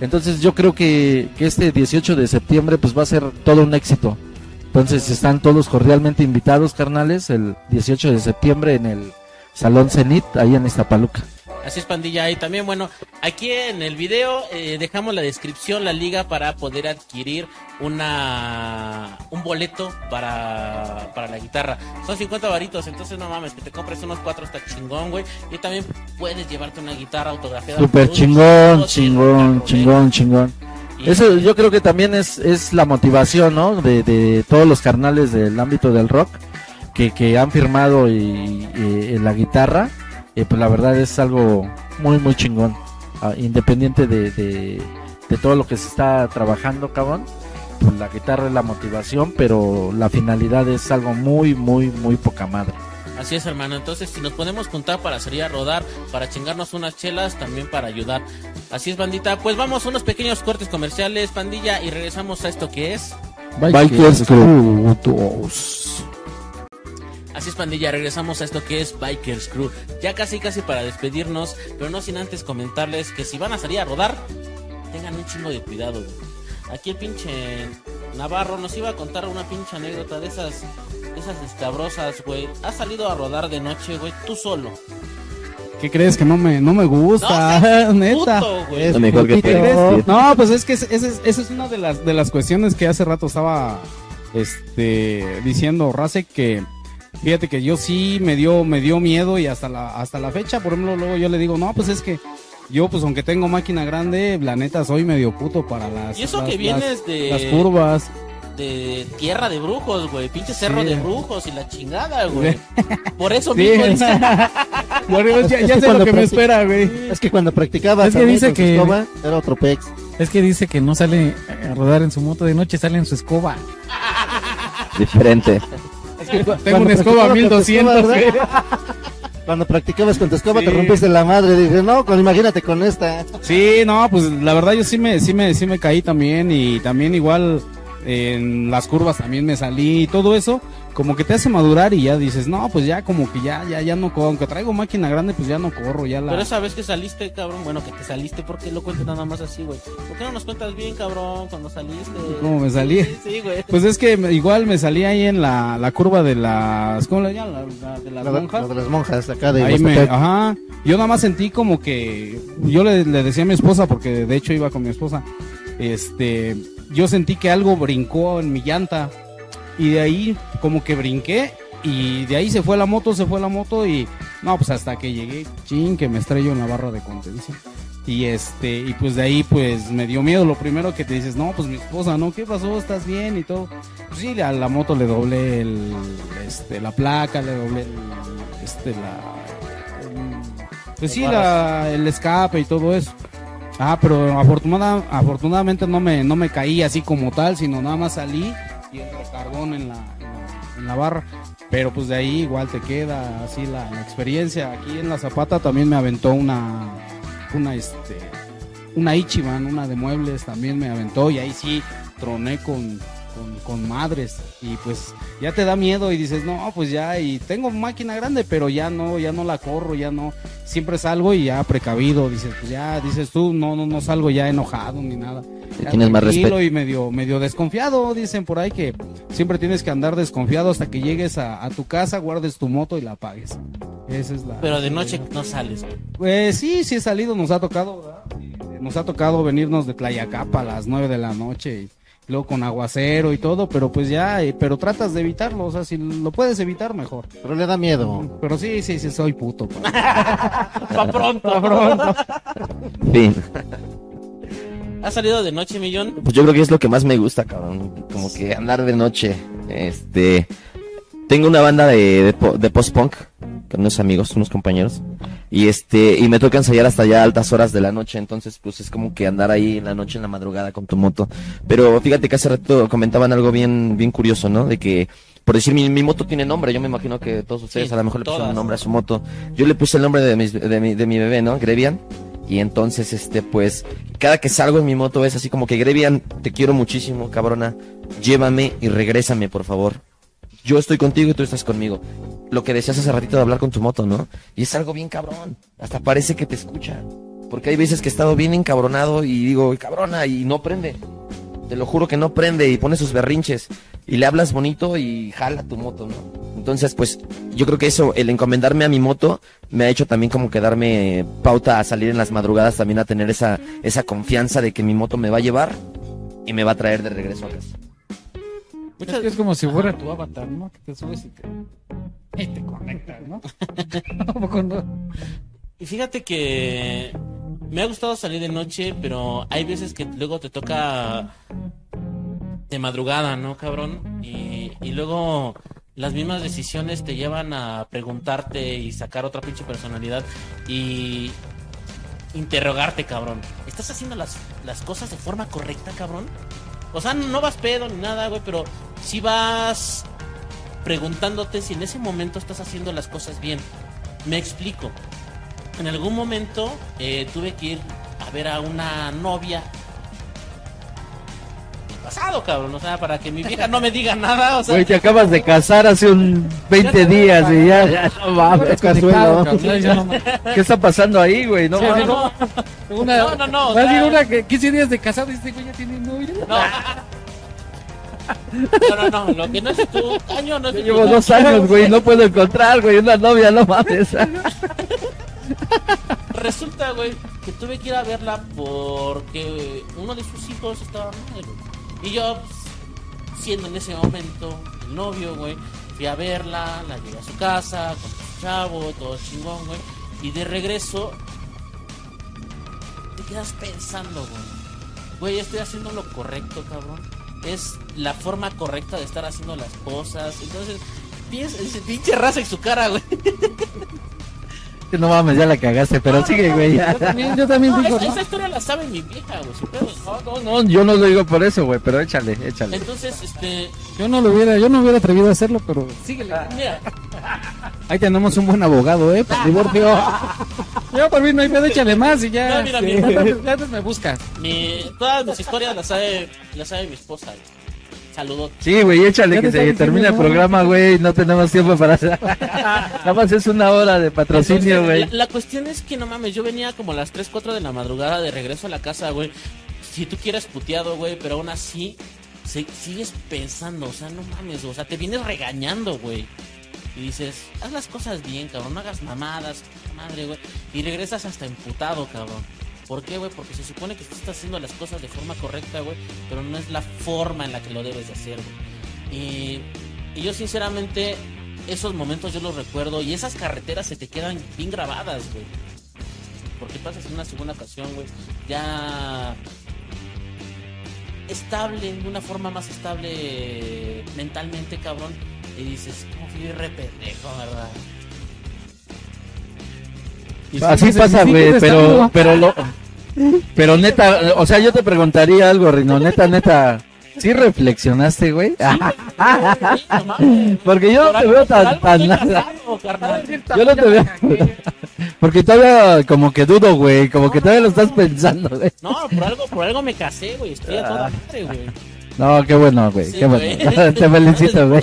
Entonces yo creo que, que este 18 de septiembre pues va a ser todo un éxito. Entonces están todos cordialmente invitados, carnales, el 18 de septiembre en el Salón Cenit, ahí en Iztapaluca. Así es, pandilla. Y también, bueno, aquí en el video eh, dejamos la descripción, la liga para poder adquirir una un boleto para, para la guitarra. Son 50 varitos, entonces no mames, que te compres unos cuatro está chingón, güey. Y también puedes llevarte una guitarra autografiada. Super por chingón, chingón, chingón, chingón. Y- Eso yo creo que también es, es la motivación, ¿no? De, de todos los carnales del ámbito del rock que, que han firmado y, y- en la guitarra. Eh, pues la verdad es algo muy, muy chingón. Ah, independiente de, de, de todo lo que se está trabajando, cabrón. Pues la guitarra es la motivación, pero la finalidad es algo muy, muy, muy poca madre. Así es, hermano. Entonces, si nos podemos juntar para salir a rodar, para chingarnos unas chelas, también para ayudar. Así es, bandita. Pues vamos a unos pequeños cortes comerciales, pandilla, y regresamos a esto que es. Bikers 2. Así es, pandilla, regresamos a esto que es Bikers Crew. Ya casi, casi para despedirnos, pero no sin antes comentarles que si van a salir a rodar, tengan un chingo de cuidado, güey. Aquí el pinche Navarro nos iba a contar una pinche anécdota de esas, de esas escabrosas, güey. Has salido a rodar de noche, güey, tú solo. ¿Qué crees que no me, no me gusta? No, neta. Puto, güey. Es mejor que. No, pues es que esa es, esa es una de las, de las cuestiones que hace rato estaba este, diciendo Rase que fíjate que yo sí me dio, me dio miedo y hasta la, hasta la fecha, por ejemplo, luego yo le digo, no, pues es que yo pues aunque tengo máquina grande, la neta soy medio puto para las, Y eso las- que vienes de- las curvas. de tierra de brujos, güey. Pinche cerro Sí. de brujos y la chingada, güey. Por eso Sí. mismo dice- Bueno, ya, ya sé lo que me espera, güey. Es que cuando practicaba Es que dice con su que- escoba, era otro pex. Es que dice que no sale a rodar en su moto de noche, sale en su escoba. Diferente. Es que cu- Tengo una escoba practicaba con tu 1200, escoba, ¿verdad? güey. Cuando practicabas con tu escoba Sí. te rompiste la madre. Dije, no, con, imagínate con esta. Sí, no, pues la verdad yo sí me, sí me, sí me caí también y también igual en las curvas también me salí y todo eso, como que te hace madurar y ya dices, no, pues ya como que ya, ya, ya no corro, aunque traigo máquina grande, pues ya no corro, ya la... Pero esa vez que saliste, cabrón, bueno, que te saliste, ¿por qué lo cuentas nada más así, güey? ¿Por qué no nos cuentas bien, cabrón, cuando saliste? ¿Cómo me salí? Sí, sí, güey. Pues es que igual me salí ahí en la, la curva de las, ¿cómo le llaman? La- la- de las La, monjas. la de las monjas acá de Ahí me, ajá, yo nada más sentí como que, yo le, le decía a mi esposa, porque de hecho iba con mi esposa, este, yo sentí que algo brincó en mi llanta y de ahí como que brinqué y de ahí se fue la moto, se fue la moto y No, pues hasta que llegué, ching, que me estrello en la barra de contención. Y este, y pues de ahí pues me dio miedo. Lo primero que te dices, no, pues mi esposa, ¿no? ¿Qué pasó? ¿Estás bien? Y todo. Pues sí, a la moto le doblé el, este, la placa, le doblé el, este, la, el- pues sí, la, el escape y todo eso. Ah, pero afortunada, afortunadamente no me, no me caí así como tal, sino nada más salí y el recargón en la, en la, en la barra. Pero pues de ahí igual te queda así la, la experiencia. Aquí en la Zapata también me aventó una, una este, una Ichiban, una de muebles también me aventó y ahí sí troné con, con, con madres. Y pues ya te da miedo y dices no pues ya y tengo máquina grande pero ya no ya no la corro ya no siempre salgo y ya precavido dices pues ya dices tú no no no salgo ya enojado ni nada Ya tienes más respeto. y medio medio desconfiado dicen por ahí que siempre tienes que andar desconfiado hasta que llegues a, a tu casa guardes tu moto y la apagues. Esa es la Pero de noche no sales, pues sí, sí he salido, nos ha tocado, ¿verdad? Nos ha tocado venirnos de Tlayacapa a las 9 de la noche y luego con aguacero y todo, pero pues ya, eh, pero tratas de evitarlo, o sea, si lo puedes evitar mejor. Pero le da miedo. Pero sí, sí, sí, soy puto. pa. Pa' pronto. Pa' pronto. Fin. ¿Has salido de noche, millón? Pues yo creo que es lo que más me gusta, cabrón. Como que andar de noche. Este. Tengo una banda de, de post-punk unos amigos, unos compañeros. Y este, y me toca ensayar hasta ya altas horas de la noche. Entonces, pues es como que andar ahí en la noche, en la madrugada con tu moto. Pero fíjate que hace rato comentaban algo bien, bien curioso, ¿no? De que, por decir, mi, mi moto tiene nombre. Yo me imagino que todos ustedes Sí, a lo mejor le pusieron nombre a su moto. Yo le puse el nombre de, mis- de, mi, de mi bebé, ¿no? Grevian. Y entonces, este, pues, cada que salgo en mi moto es así como que, Grevian, te quiero muchísimo, cabrona. Llévame y regrésame, por favor. Yo estoy contigo y tú estás conmigo. Lo que decías hace ratito de hablar con tu moto, ¿no? Y es algo bien cabrón. Hasta parece que te escucha. Porque hay veces que he estado bien encabronado y digo, cabrona, y no prende. Te lo juro que no prende y pone sus berrinches. Y le hablas bonito y jala tu moto, ¿no? Entonces, pues, yo creo que eso, el encomendarme a mi moto, me ha hecho también como que darme pauta a salir en las madrugadas, también a tener esa, esa confianza de que mi moto me va a llevar y me va a traer de regreso a casa. Es, que es como si fuera tu avatar, ¿no? Que te subes y te, y te conectas, ¿no? ¿A poco no? Y fíjate que me ha gustado salir de noche, pero hay veces que luego te toca de madrugada, ¿no, cabrón? Y, y luego las mismas decisiones te llevan a preguntarte y sacar otra pinche personalidad y interrogarte, cabrón. ¿Estás haciendo las, las cosas de forma correcta, cabrón? O sea, no vas pedo ni nada, güey, pero si vas preguntándote si en ese momento estás haciendo las cosas bien. Me explico. En algún momento eh, tuve que ir a ver a una novia. El pasado, cabrón. O sea, para que mi vieja no me diga nada. O sea, Güey, te acabas de casar hace un 20 días y ya, no mames, Cazuelo. ¿Qué está pasando ahí, güey? No Sí, mames. no, Una, No, no, no, o Más sea- bien una que 15 días de casado y este güey ya tiene novia. no. No, no, no, lo que no es tu año no es Yo llevo dos años, güey, no puedo encontrar, güey, una novia, no mames. Resulta, güey, que tuve que ir a verla porque uno de sus hijos estaba mal, güey. Y yo, pues, siendo en ese momento el novio, güey, fui a verla, la llevé a su casa, con su chavo, todo chingón, güey. Y de regreso, te quedas pensando, güey. Güey, estoy haciendo lo correcto, cabrón. Es la forma correcta de estar haciendo las cosas. Entonces, piensa, pinche raza en su cara, güey. No mames, ya la cagaste, pero sigue, güey. Yo también, yo también No, digo, esa, ¿no? esa historia la sabe mi vieja, güey. No, no, yo no lo digo por eso, güey, pero échale, échale. Entonces, este, Yo no lo hubiera, yo no hubiera atrevido a hacerlo, pero síguele. mira, Ahí tenemos un buen abogado, ¿eh? Para divorcio. Yo por mí no hay pedo, échale más y ya. No, mira, este, mira. ya antes- ya antes me buscas. mi, todas mis historias las sabe, las sabe mi esposa. güey. Saludos. Sí, güey, échale que se termine el programa, güey, no tenemos tiempo para hacer. Nada más es una hora de patrocinio, güey. la, la cuestión es que no mames, yo venía como a las 3, 4 de la madrugada de regreso a la casa, güey. Si tú quieres puteado, güey, pero aún así se- sigues pensando, o sea, no mames, o sea, te vienes regañando, güey. Y dices, haz las cosas bien, cabrón, no hagas mamadas, puta madre, güey. Y regresas hasta emputado, cabrón. ¿Por qué, güey? Porque se supone que tú estás haciendo las cosas de forma correcta, güey, pero no es la forma en la que lo debes de hacer, güey. Y, y yo sinceramente esos momentos yo los recuerdo y esas carreteras se te quedan bien grabadas, güey. Porque pasas en una segunda ocasión, güey, ya estable, de una forma más estable mentalmente, cabrón. Y dices, como fui re pendejo, ¿verdad? Y Así pasa, güey, pero, pero lo, pero neta, o sea, yo te preguntaría algo, Rino, neta, neta, ¿sí reflexionaste, güey? Porque yo no te veo tan, nada. Yo no te veo, porque todavía como que dudo, güey, como que todavía lo estás pensando, güey. No, por algo, por algo me casé, güey. Estoy a toda madre, güey. No, qué bueno, güey, Sí, qué bueno. te felicito, güey.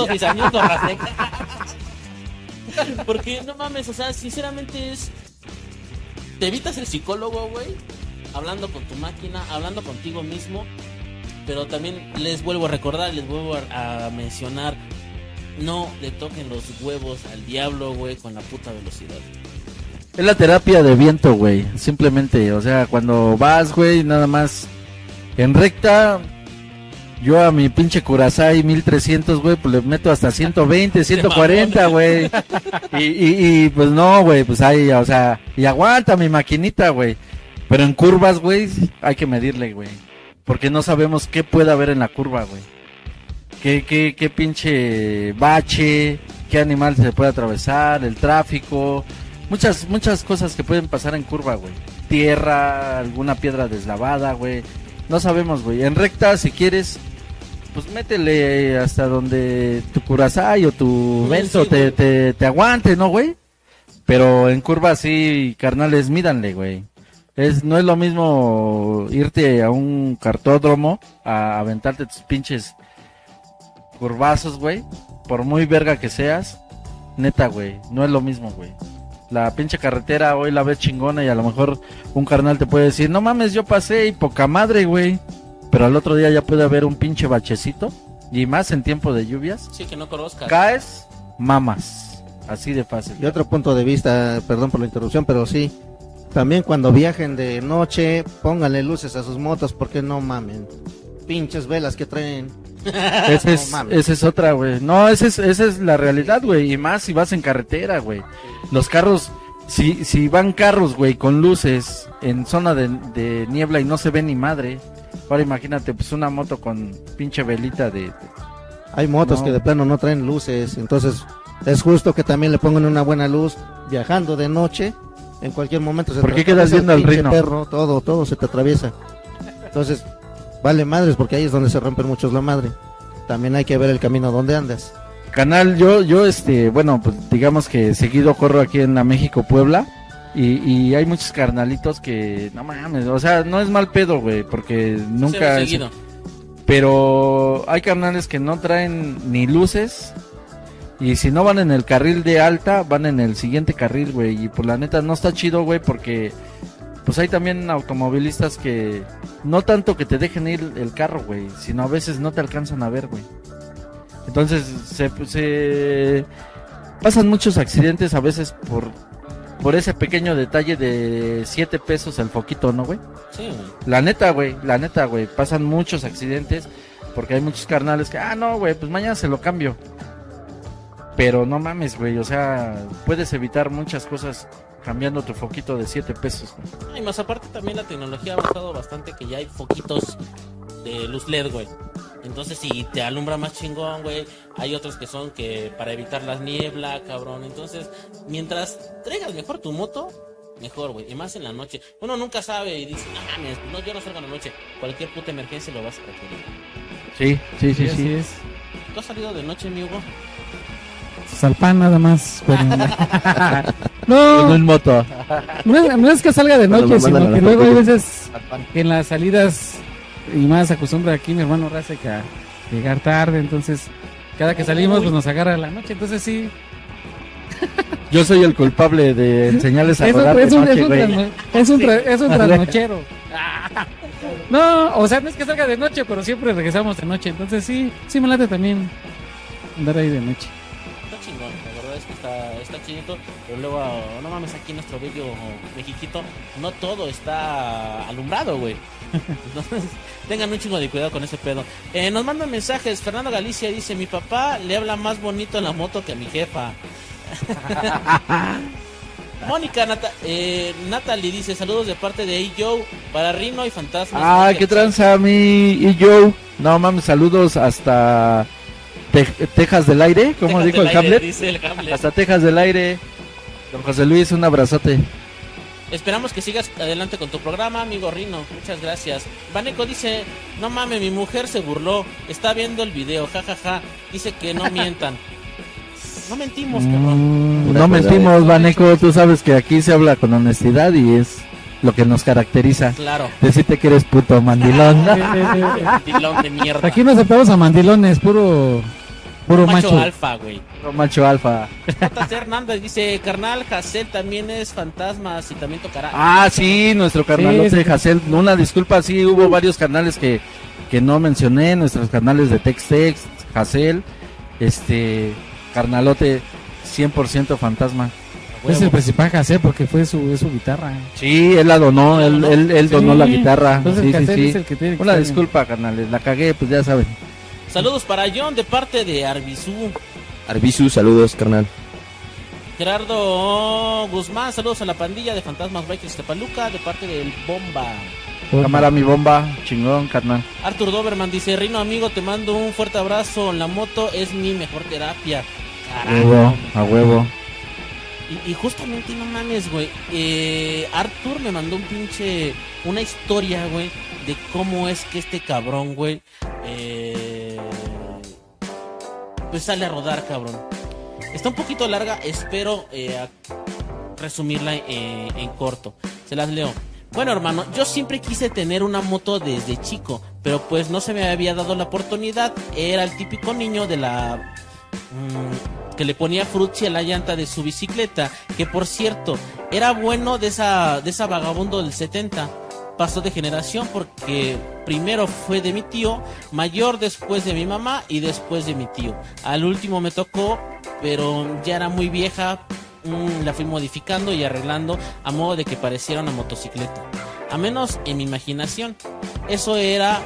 Porque no mames, o sea, sinceramente es. Te evitas el psicólogo, güey. Hablando con tu máquina, hablando contigo mismo. Pero también les vuelvo a recordar, les vuelvo a, a mencionar. No le toquen los huevos al diablo, güey, con la puta velocidad. Es la terapia de viento, güey. Simplemente, o sea, cuando vas, güey, nada más en recta, yo a mi pinche Curaçao 1300, güey, pues le meto hasta 120, 140, güey. Y, y, y pues no, güey, pues ahí, o sea, y aguanta mi maquinita, güey. Pero en curvas, güey, hay que medirle, güey. Porque no sabemos qué puede haber en la curva, güey. Qué, qué, qué pinche bache, qué animal se puede atravesar, el tráfico, muchas, muchas cosas que pueden pasar en curva, güey. Tierra, alguna piedra deslavada, güey. No sabemos, güey. En recta, si quieres, pues métele hasta donde tu Curaçao o tu vento sí, te, te, te aguante, ¿no, güey? Pero en curva sí, carnales, mídanle, güey. Es, no es lo mismo irte a un cartódromo a aventarte tus pinches curvazos, güey. Por muy verga que seas, neta, güey. No es lo mismo, güey. La pinche carretera hoy la ves chingona y a lo mejor un carnal te puede decir, no mames, yo pasé y poca madre, güey. Pero al otro día ya puede haber un pinche bachecito. Y más en tiempo de lluvias. Sí, que no conozcas. Caes, mamas. Así de fácil. Y otro punto de vista, perdón por la interrupción, pero sí. También cuando viajen de noche, pónganle luces a sus motos porque no mamen. Pinches velas que traen. Esa es, No esa es otra, güey. No, esa es, esa es la realidad, güey. Y más si vas en carretera, güey. Los carros, si, si van carros, güey, con luces en zona de, de niebla y no se ve ni madre. Ahora imagínate, pues una moto con pinche velita de... Hay motos No. que de plano no traen luces, entonces es justo que también le pongan una buena luz viajando de noche. En cualquier momento se ¿Por qué te quedas viendo al perro, todo, todo se te atraviesa. Entonces, vale madres porque ahí es donde se rompen muchos la madre. También hay que ver el camino donde andas. Canal, yo, yo, este, bueno, pues digamos que seguido corro aquí en la México Puebla. Y, y hay muchos carnalitos que, no mames, o sea, no es mal pedo, güey, porque Sí, nunca... seguido. pero hay carnales que no traen ni luces y si no van en el carril de alta van en el siguiente carril güey y pues la neta no está chido güey porque pues hay también automovilistas que no tanto que te dejen ir el carro güey sino a veces no te alcanzan a ver güey entonces se, se pasan muchos accidentes a veces por por ese pequeño detalle de 7 pesos el foquito no güey Sí, güey. la neta, güey, la neta, güey, pasan muchos accidentes porque hay muchos carnales que, ah, no, güey, pues mañana se lo cambio. Pero no mames, güey, o sea, puedes evitar muchas cosas cambiando tu foquito de 7 pesos. güey. Y más aparte también la tecnología ha avanzado bastante que ya hay foquitos de luz LED, güey. Entonces si te alumbra más chingón, güey. Hay otros que son que para evitar la niebla, cabrón. Entonces, mientras traigas mejor tu moto, mejor, güey. Y más en la noche. Uno nunca sabe y dice, no mames, no, yo no salgo en la noche. Cualquier puta emergencia lo vas a requerir. Sí, sí, sí, sí. es. ¿Tú has salido de noche, mi Hugo? Salpán nada más. pero- no, un moto. no es, no es que salga de noche, sino que luego hay veces que en las salidas y más acostumbra aquí mi hermano Rasek a llegar tarde, entonces cada que salimos pues nos agarra la noche, entonces sí. Yo soy el culpable de enseñarles a Es un, rodar de es un, es noche, un es un es un trasnochero. No, o sea, no es que salga de noche, pero siempre regresamos de noche, entonces sí, sí me late también andar ahí de noche. Está chingón, la verdad es que está, está chidito, pero luego, no mames, aquí en nuestro bello Mexiquito, no todo está alumbrado, güey. Entonces, tengan un chingo de cuidado con ese pedo. Eh, nos mandan mensajes, Fernando Galicia dice, mi papá le habla más bonito en la moto que a mi jefa. Mónica Nata eh, Natalie dice saludos de parte de. Joe para Rino y Fantasmas. Ah, qué tranza mi y yo. No mames, saludos hasta Te- Texas del aire, como Texas dijo el aire, Hamlet. dice el Hamlet. Hasta Texas del aire. Don José Luis, un abrazote. Esperamos que sigas adelante con tu programa, amigo Rino. Muchas gracias. Vaneco dice, no mames, mi mujer se burló. Está viendo el video, jajaja. Dice que no mientan. No mentimos, cabrón. Mm, no mentimos, Vaneco, tú sabes que aquí se habla con honestidad y es lo que nos caracteriza. Claro. Decirte que eres puto mandilón. Mandilón de mierda. Aquí no aceptamos a mandilones, puro, puro macho, macho. alfa, güey. Puro macho alfa. JC Hernández dice, carnal, Hassel también es fantasmas y también tocará. Ah, sí, nuestro carnalote Sí, sí. Hassel. Una disculpa, sí, hubo varios canales que, que no mencioné, nuestros canales de Tex Tex, Hassel, este, carnalote 100% fantasma. Es el principal Jacé porque fue su, es su guitarra. Sí, él la donó, él, él, él donó Sí, la guitarra. entonces sí, sí, Hassel sí. es el que tiene que Una estar disculpa, carnales, la cagué, pues ya saben. Saludos para John de parte de Arbizú. Arbizu, saludos, carnal. Gerardo Guzmán, saludos a la pandilla de Fantasmas Bikers de Paluca de parte del Bomba. Cámara mi bomba, chingón, carnal. Arthur Doberman dice, Rino amigo, te mando un fuerte abrazo. La moto es mi mejor terapia. A huevo, a huevo. Y, justamente, no mames, güey. Eh, Arthur me mandó un pinche. Una historia, güey. De cómo es que este cabrón, güey. eh, pues sale a rodar, cabrón. Está un poquito larga. Espero eh, resumirla eh, en corto. Se las leo. Bueno, hermano, yo siempre quise tener una moto desde chico, pero pues no se me había dado la oportunidad. Era el típico niño de la mm, que le ponía frutzi a la llanta de su bicicleta, que por cierto, era bueno de esa de esa vagabundo del 70. Pasó de generación porque primero fue de mi tío, mayor después de mi mamá y después de mi tío. Al último me tocó, pero ya era muy vieja, mm, la fui modificando y arreglando a modo de que pareciera una motocicleta. A menos en mi imaginación. Eso era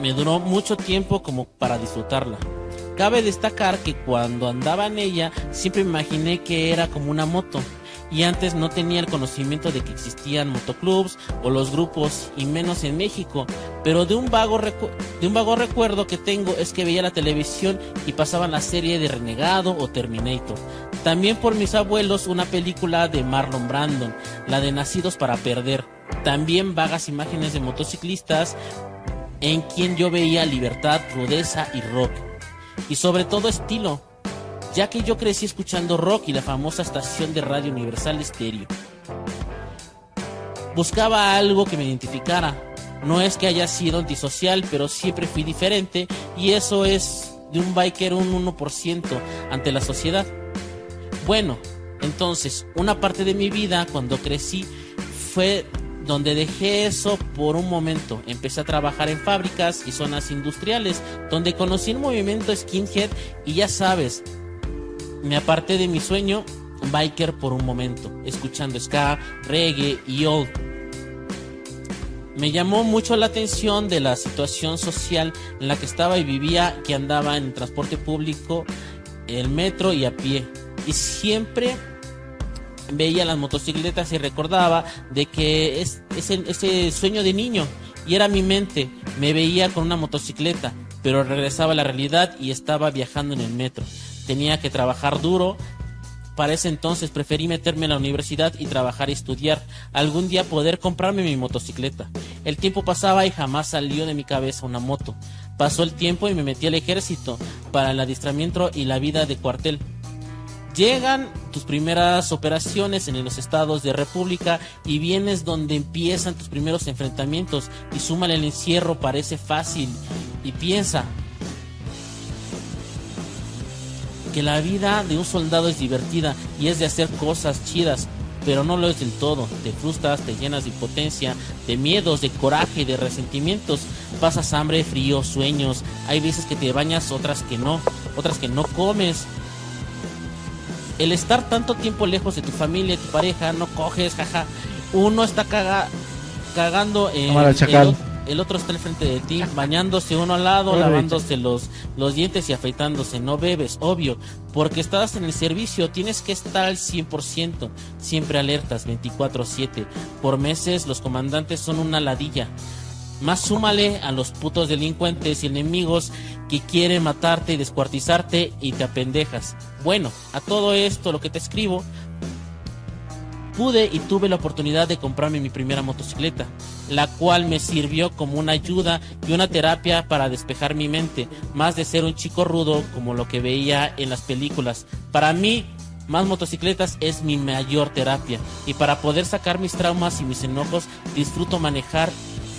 me duró mucho tiempo como para disfrutarla. Cabe destacar que cuando andaba en ella siempre imaginé que era como una moto y antes no tenía el conocimiento de que existían motoclubs o los grupos y menos en México, pero de un vago de un vago recuerdo que tengo es que veía la televisión y pasaban la serie de Renegado o Terminator. También por mis abuelos una película de Marlon Brandon, la de Nacidos para perder. También vagas imágenes de motociclistas en quien yo veía libertad, rudeza y rock. Y sobre todo estilo, ya que yo crecí escuchando rock y la famosa estación de radio Universal Stereo. Buscaba algo que me identificara. No es que haya sido antisocial, pero siempre fui diferente y eso es de un biker un 1% ante la sociedad. Bueno, entonces, una parte de mi vida cuando crecí fue donde dejé eso por un momento. Empecé a trabajar en fábricas y zonas industriales, donde conocí el movimiento skinhead y ya sabes, me aparté de mi sueño biker por un momento, escuchando ska, reggae y old. Me llamó mucho la atención de la situación social en la que estaba y vivía, que andaba en transporte público, el metro y a pie. Y siempre veía las motocicletas y recordaba de que es ese, ese sueño de niño y era mi mente. Me veía con una motocicleta, pero regresaba a la realidad y estaba viajando en el metro. Tenía que trabajar duro. Para ese entonces preferí meterme en la universidad y trabajar y estudiar. Algún día poder comprarme mi motocicleta. El tiempo pasaba y jamás salió de mi cabeza una moto. Pasó el tiempo y me metí al ejército para el adiestramiento y la vida de cuartel. Llegan tus primeras operaciones en los estados de República y vienes donde empiezan tus primeros enfrentamientos y súmale el encierro, parece fácil y piensa que la vida de un soldado es divertida y es de hacer cosas chidas, pero no lo es del todo. Te frustras, te llenas de impotencia, de miedos, de coraje, de resentimientos. Pasas hambre, frío, sueños. Hay veces que te bañas, otras que no, otras que no comes. El estar tanto tiempo lejos de tu familia, de tu pareja, no coges, jaja. Uno está caga, cagando en el, el otro está al frente de ti, bañándose uno al lado, lavándose los, los dientes y afeitándose. No bebes, obvio, porque estás en el servicio, tienes que estar al 100%, siempre alertas, 24/7. Por meses los comandantes son una ladilla. Más súmale a los putos delincuentes y enemigos que quieren matarte y descuartizarte y te apendejas. Bueno, a todo esto lo que te escribo, pude y tuve la oportunidad de comprarme mi primera motocicleta, la cual me sirvió como una ayuda y una terapia para despejar mi mente, más de ser un chico rudo como lo que veía en las películas. Para mí, más motocicletas es mi mayor terapia y para poder sacar mis traumas y mis enojos disfruto manejar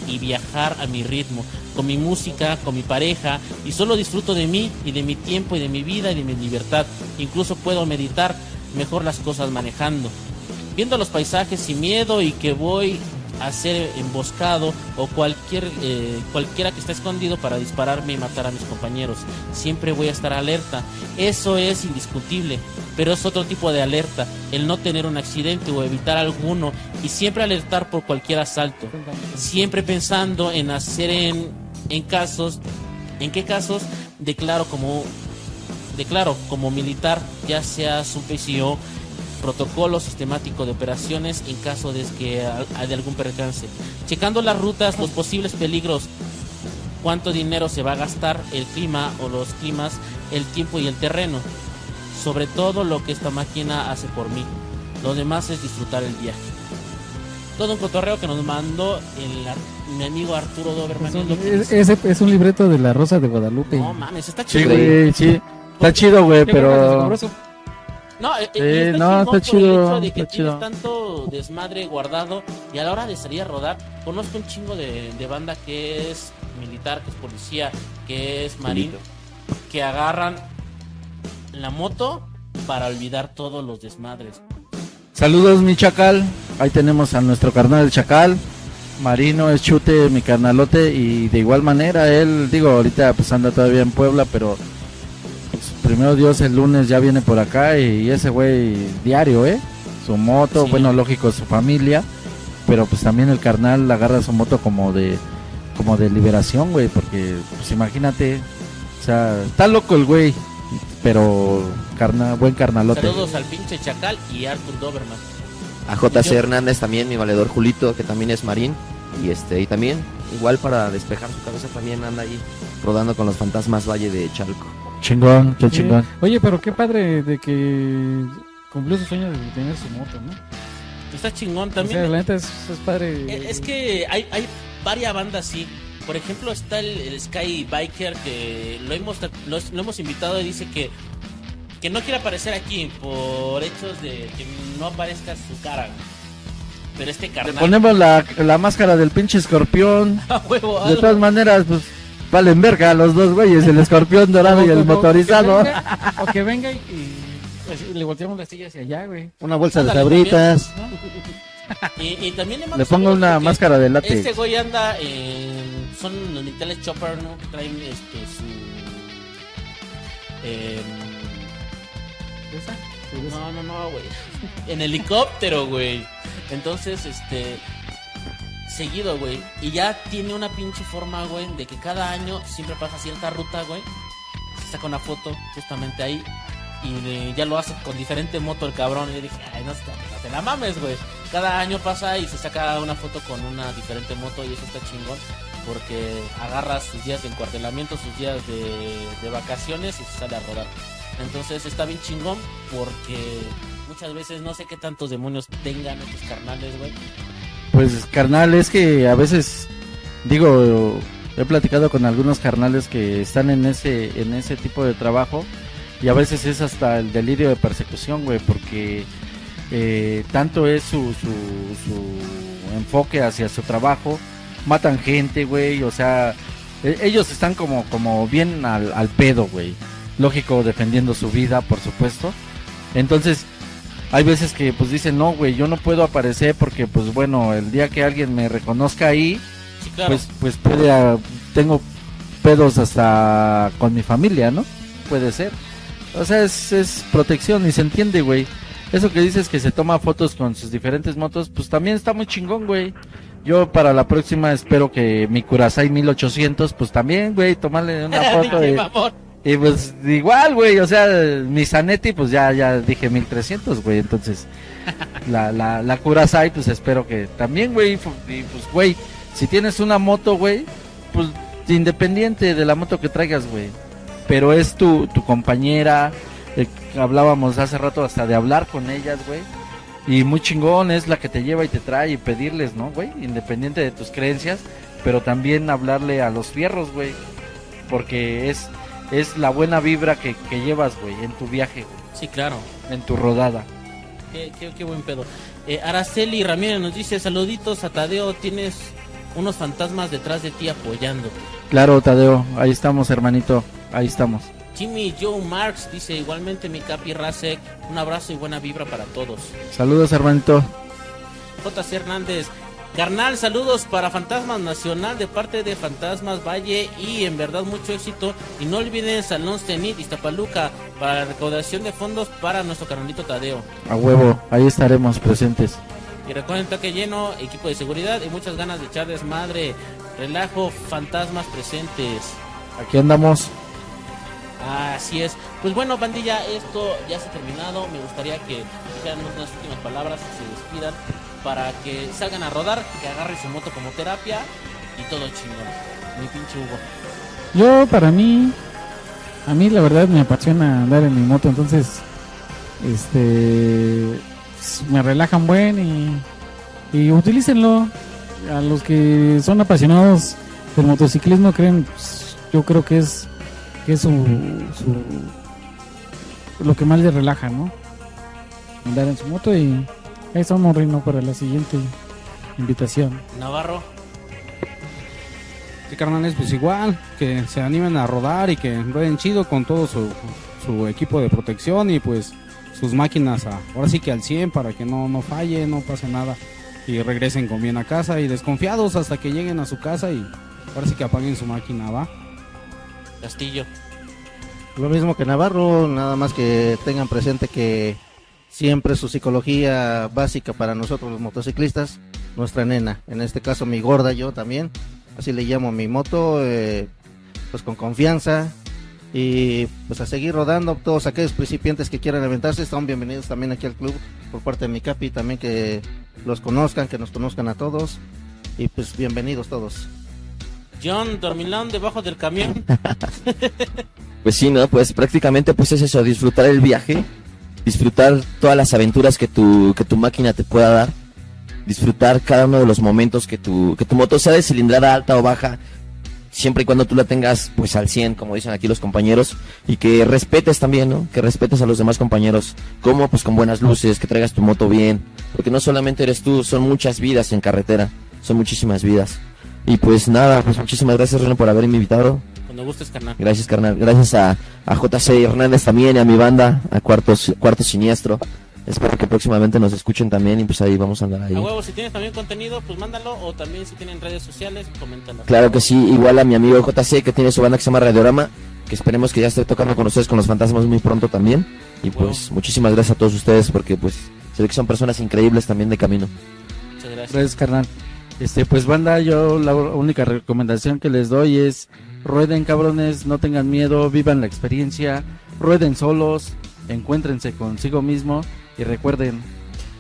y viajar a mi ritmo, con mi música, con mi pareja y solo disfruto de mí y de mi tiempo y de mi vida y de mi libertad. Incluso puedo meditar mejor las cosas manejando viendo los paisajes sin miedo y que voy a ser emboscado o cualquier eh, cualquiera que esté escondido para dispararme y matar a mis compañeros. Siempre voy a estar alerta. Eso es indiscutible, pero es otro tipo de alerta, el no tener un accidente o evitar alguno y siempre alertar por cualquier asalto. Siempre pensando en hacer en, en casos, en qué casos declaro como declaro como militar, ya seas un PCO, protocolo sistemático de operaciones en caso de que haya algún percance. Checando las rutas, los posibles peligros, cuánto dinero se va a gastar, el clima o los climas, el tiempo y el terreno. Sobre todo lo que esta máquina hace por mí. Lo demás es disfrutar el viaje. Todo un cotorreo que nos mandó el, ar- mi amigo Arturo Doberman. Es es lo que es, dice. ese es un libreto de la Rosa de Guadalupe. No mames, está Sí, chido. güey, sí. Está chido, güey, pero... No, eh, eh, y no, está el chido, hecho de que está tienes tanto desmadre guardado y a la hora de salir a rodar, conozco un chingo de, de banda que es militar, que es policía, que es marín, que agarran la moto para olvidar todos los desmadres. Saludos, mi chacal. Ahí tenemos a nuestro carnal el chacal. Marino es chute, mi carnalote. Y de igual manera, él, digo, ahorita pues anda todavía en Puebla, pero pues, primero Dios el lunes ya viene por acá. Y ese güey diario, ¿eh? Su moto, Sí. bueno, lógico, su familia. Pero pues también el carnal agarra su moto como de como de liberación, güey, porque pues imagínate, o sea, está loco el güey, pero carna, buen carnalote. Saludos al pinche Chacal y Arthur Doberman. A JC Hernández también, mi valedor Julito, que también es marín. Y este, y también, igual para despejar su cabeza, también anda ahí rodando con los fantasmas Valle de Chalco. Chingón, qué chingón. Oye, pero qué padre de que cumplió su sueño de tener su moto, ¿no? Está chingón O también. sea, la neta es, es padre. Es que hay, hay varias bandas así. Por ejemplo, está el, el Sky Biker que lo hemos, lo, lo hemos invitado y dice que, que no quiere aparecer aquí por hechos de que no aparezca su cara. Pero este Le carnal. ponemos la, la máscara del pinche escorpión. a huevo, De todas maneras, pues valen verga los dos güeyes, el escorpión dorado y el motorizado. O que venga, o que venga y, y, pues, le volteamos la silla hacia allá, güey. Una bolsa de sabritas. Y, y también Le pongo una máscara de látex. Este güey anda en. Son los militares Chopper, ¿no? Que traen este, su. em, ¿Esa? No, no, no, güey. En helicóptero, güey. Entonces, este. Seguido, güey. Y ya tiene una pinche forma, güey, de que cada año siempre pasa cierta ruta, güey. Se saca una foto justamente ahí. Y eh, ya lo hace con diferente moto el cabrón. Y le dije, ay, no, no te la mames, güey. Cada año pasa y se saca una foto con una diferente moto. Y eso está chingón. Porque agarra sus días de encuartelamiento, sus días de, vacaciones y se sale a rodar. Entonces está bien chingón porque muchas veces no sé qué tantos demonios tengan estos carnales, güey. Pues carnal, es que a veces, digo, he platicado con algunos carnales que están en ese, en ese tipo de trabajo y a veces es hasta el delirio de persecución, güey, porque eh, tanto es su, su, su enfoque hacia su trabajo, matan gente, güey, o sea, e- ellos están como, como bien al, al pedo, güey. Lógico, defendiendo su vida, por supuesto. Entonces, hay veces que pues dicen, no, güey, yo no puedo aparecer porque, pues bueno, el día que alguien me reconozca ahí, Sí, claro. pues, pues puede, ah, tengo pedos hasta con mi familia, ¿no? Puede ser. O sea, es, es protección y se entiende, güey. Eso que dices que se toma fotos con sus diferentes motos, pues también está muy chingón, güey. Yo para la próxima espero que mi Curaçao 1800, pues también, güey, tomarle una foto. Y, pues igual, güey, o sea, mi Zanetti, pues ya, ya dije 1300, güey. Entonces, la, la, la Curaçao, pues espero que también, güey. Y pues, güey, si tienes una moto, güey, pues independiente de la moto que traigas, güey. Pero es tu, tu compañera, eh, hablábamos hace rato hasta de hablar con ellas, güey. Y muy chingón es la que te lleva y te trae y pedirles, ¿no, güey? Independiente de tus creencias, pero también hablarle a los fierros, güey. Porque es, es la buena vibra que, que llevas, güey, en tu viaje, güey, Sí, claro. en tu rodada. Qué, qué- qué buen pedo. Eh, Araceli Ramírez nos dice, saluditos a Tadeo, tienes unos fantasmas detrás de ti apoyándote. Claro, Tadeo, ahí estamos, hermanito, ahí estamos. Jimmy Joe Marks dice, igualmente mi Capi Rasek, un abrazo y buena vibra para todos. Saludos, hermanito. JC Hernández, carnal, saludos para Fantasmas Nacional de parte de Fantasmas Valle y en verdad mucho éxito. Y no olviden Salón Cenit Iztapaluca para la recaudación de fondos para nuestro carnalito Tadeo. A huevo, ahí estaremos presentes. Y recuerden toque lleno, equipo de seguridad y muchas ganas de echar desmadre. Relajo, fantasmas presentes. Aquí andamos. Así es. Pues bueno, bandilla, esto ya se ha terminado. Me gustaría que dijeran unas últimas palabras, que se despidan, para que salgan a rodar, que agarren su moto como terapia y todo chingón. Mi pinche Hugo. Yo, para mí, a mí la verdad me apasiona andar en mi moto, entonces, este, s- me relajan buen y, y utilícenlo. A los que son apasionados del motociclismo, creen, pues, yo creo que es, que es su, su- lo que más les relaja, ¿no? Andar en su moto y ahí estamos, Reino, para la siguiente invitación. Navarro. Sí, carnales, pues igual, que se animen a rodar y que rueden chido con todo su, su equipo de protección y pues sus máquinas a- ahora sí que al 100 para que no, no falle, no pase nada y regresen con bien a casa y desconfiados hasta que lleguen a su casa y ahora sí que apaguen su máquina, ¿va? Castillo. Lo mismo que Navarro, nada más que tengan presente que siempre su psicología básica para nosotros los motociclistas, nuestra nena, en este caso mi gorda, yo también, así le llamo a mi moto, eh, pues con confianza y pues a seguir rodando, todos aquellos principiantes que quieran aventarse están bienvenidos también aquí al club por parte de mi capi, también que los conozcan, que nos conozcan a todos y pues bienvenidos todos. John Dormilón debajo del camión. Pues sí, ¿no? Pues prácticamente pues es eso, disfrutar el viaje, disfrutar todas las aventuras que tu, que tu máquina te pueda dar, disfrutar cada uno de los momentos que tu, que tu moto sea de cilindrada alta o baja, siempre y cuando tú la tengas pues al 100, como dicen aquí los compañeros, y que respetes también, ¿no? Que respetes a los demás compañeros, como pues con buenas luces, que traigas tu moto bien, porque no solamente eres tú, son muchas vidas en carretera, son muchísimas vidas. Y pues nada, pues muchísimas gracias Reno por haberme invitado. Cuando gustes, carnal. Gracias, carnal. Gracias a, a JC Hernández también y a mi banda, a Cuarto, Cuarto Siniestro. Espero que próximamente nos escuchen también y pues ahí vamos a andar ahí. A huevo, si tienes también contenido, pues mándalo. O también si tienen redes sociales, coméntalo. Claro que sí, igual a mi amigo JC que tiene su banda que se llama Radiorama, que esperemos que ya esté tocando con ustedes con los fantasmas muy pronto también. Y pues muchísimas gracias a todos ustedes porque pues sé que son personas increíbles también de camino. Muchas gracias. Gracias, carnal. Este, pues banda, yo la única recomendación que les doy es rueden cabrones, no tengan miedo, vivan la experiencia, rueden solos, encuéntrense consigo mismo y recuerden,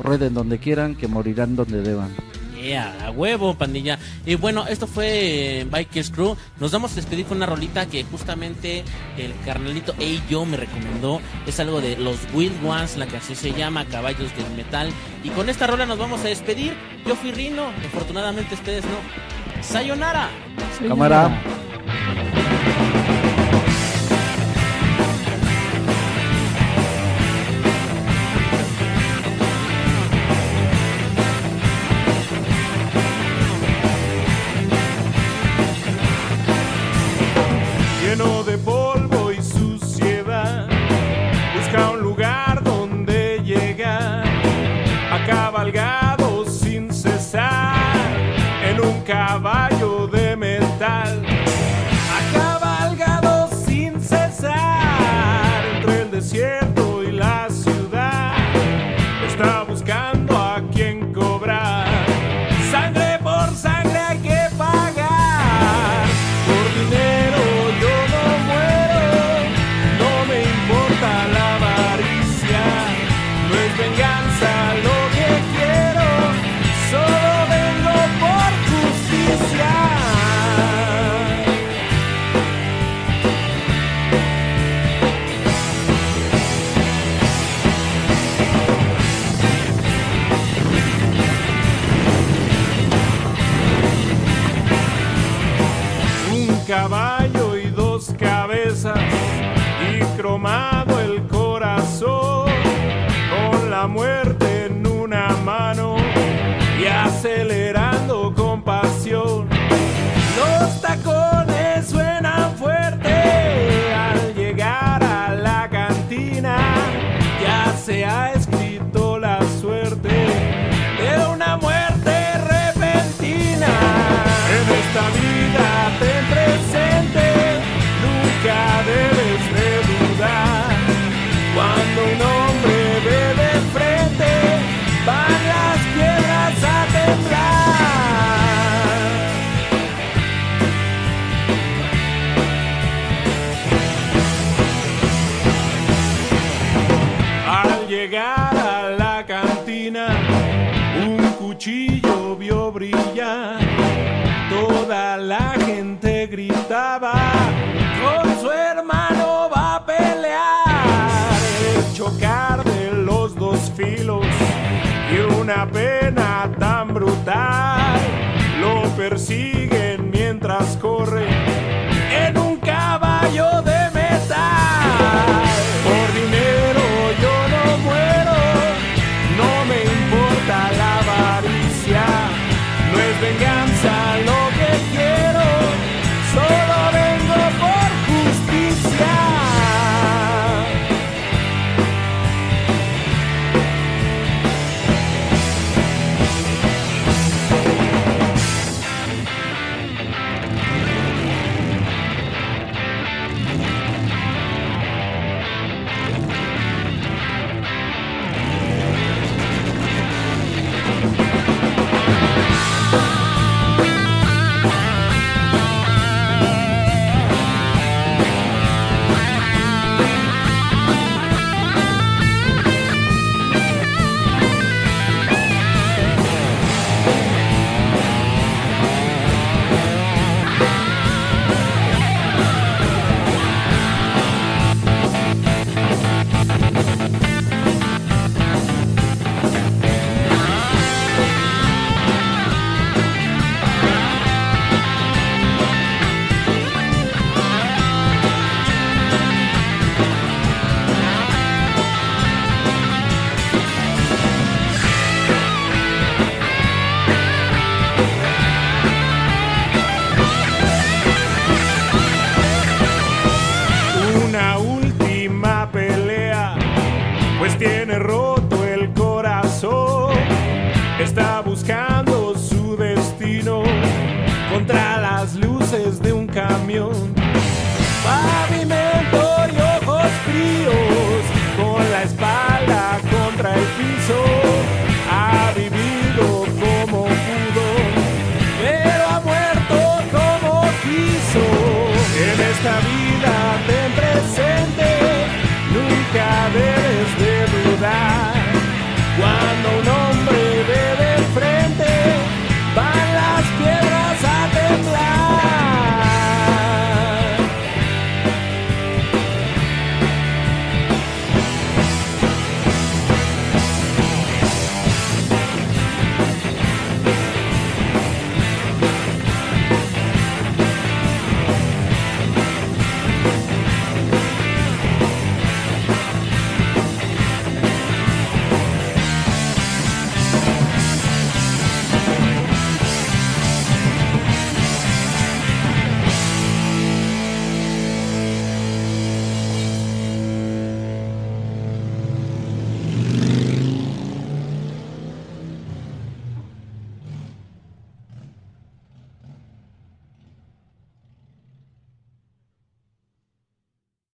rueden donde quieran, que morirán donde deban. Yeah, a huevo, pandilla. Y bueno, esto fue eh, Bikers Crew. Nos vamos a despedir con una rolita que justamente el carnalito Ey Yo me recomendó. Es algo de los Wild Ones, la canción se llama Caballos del Metal. Y con esta rola nos vamos a despedir. Yo fui Rino, afortunadamente ustedes no. Sayonara. Cámara. caballo y dos cabezas y cromado el corazón con la muerte en una mano y acelerado. persiguen mientras corren en un caballo de metal. Por dinero yo no muero, no me importa la avaricia, no es venganza.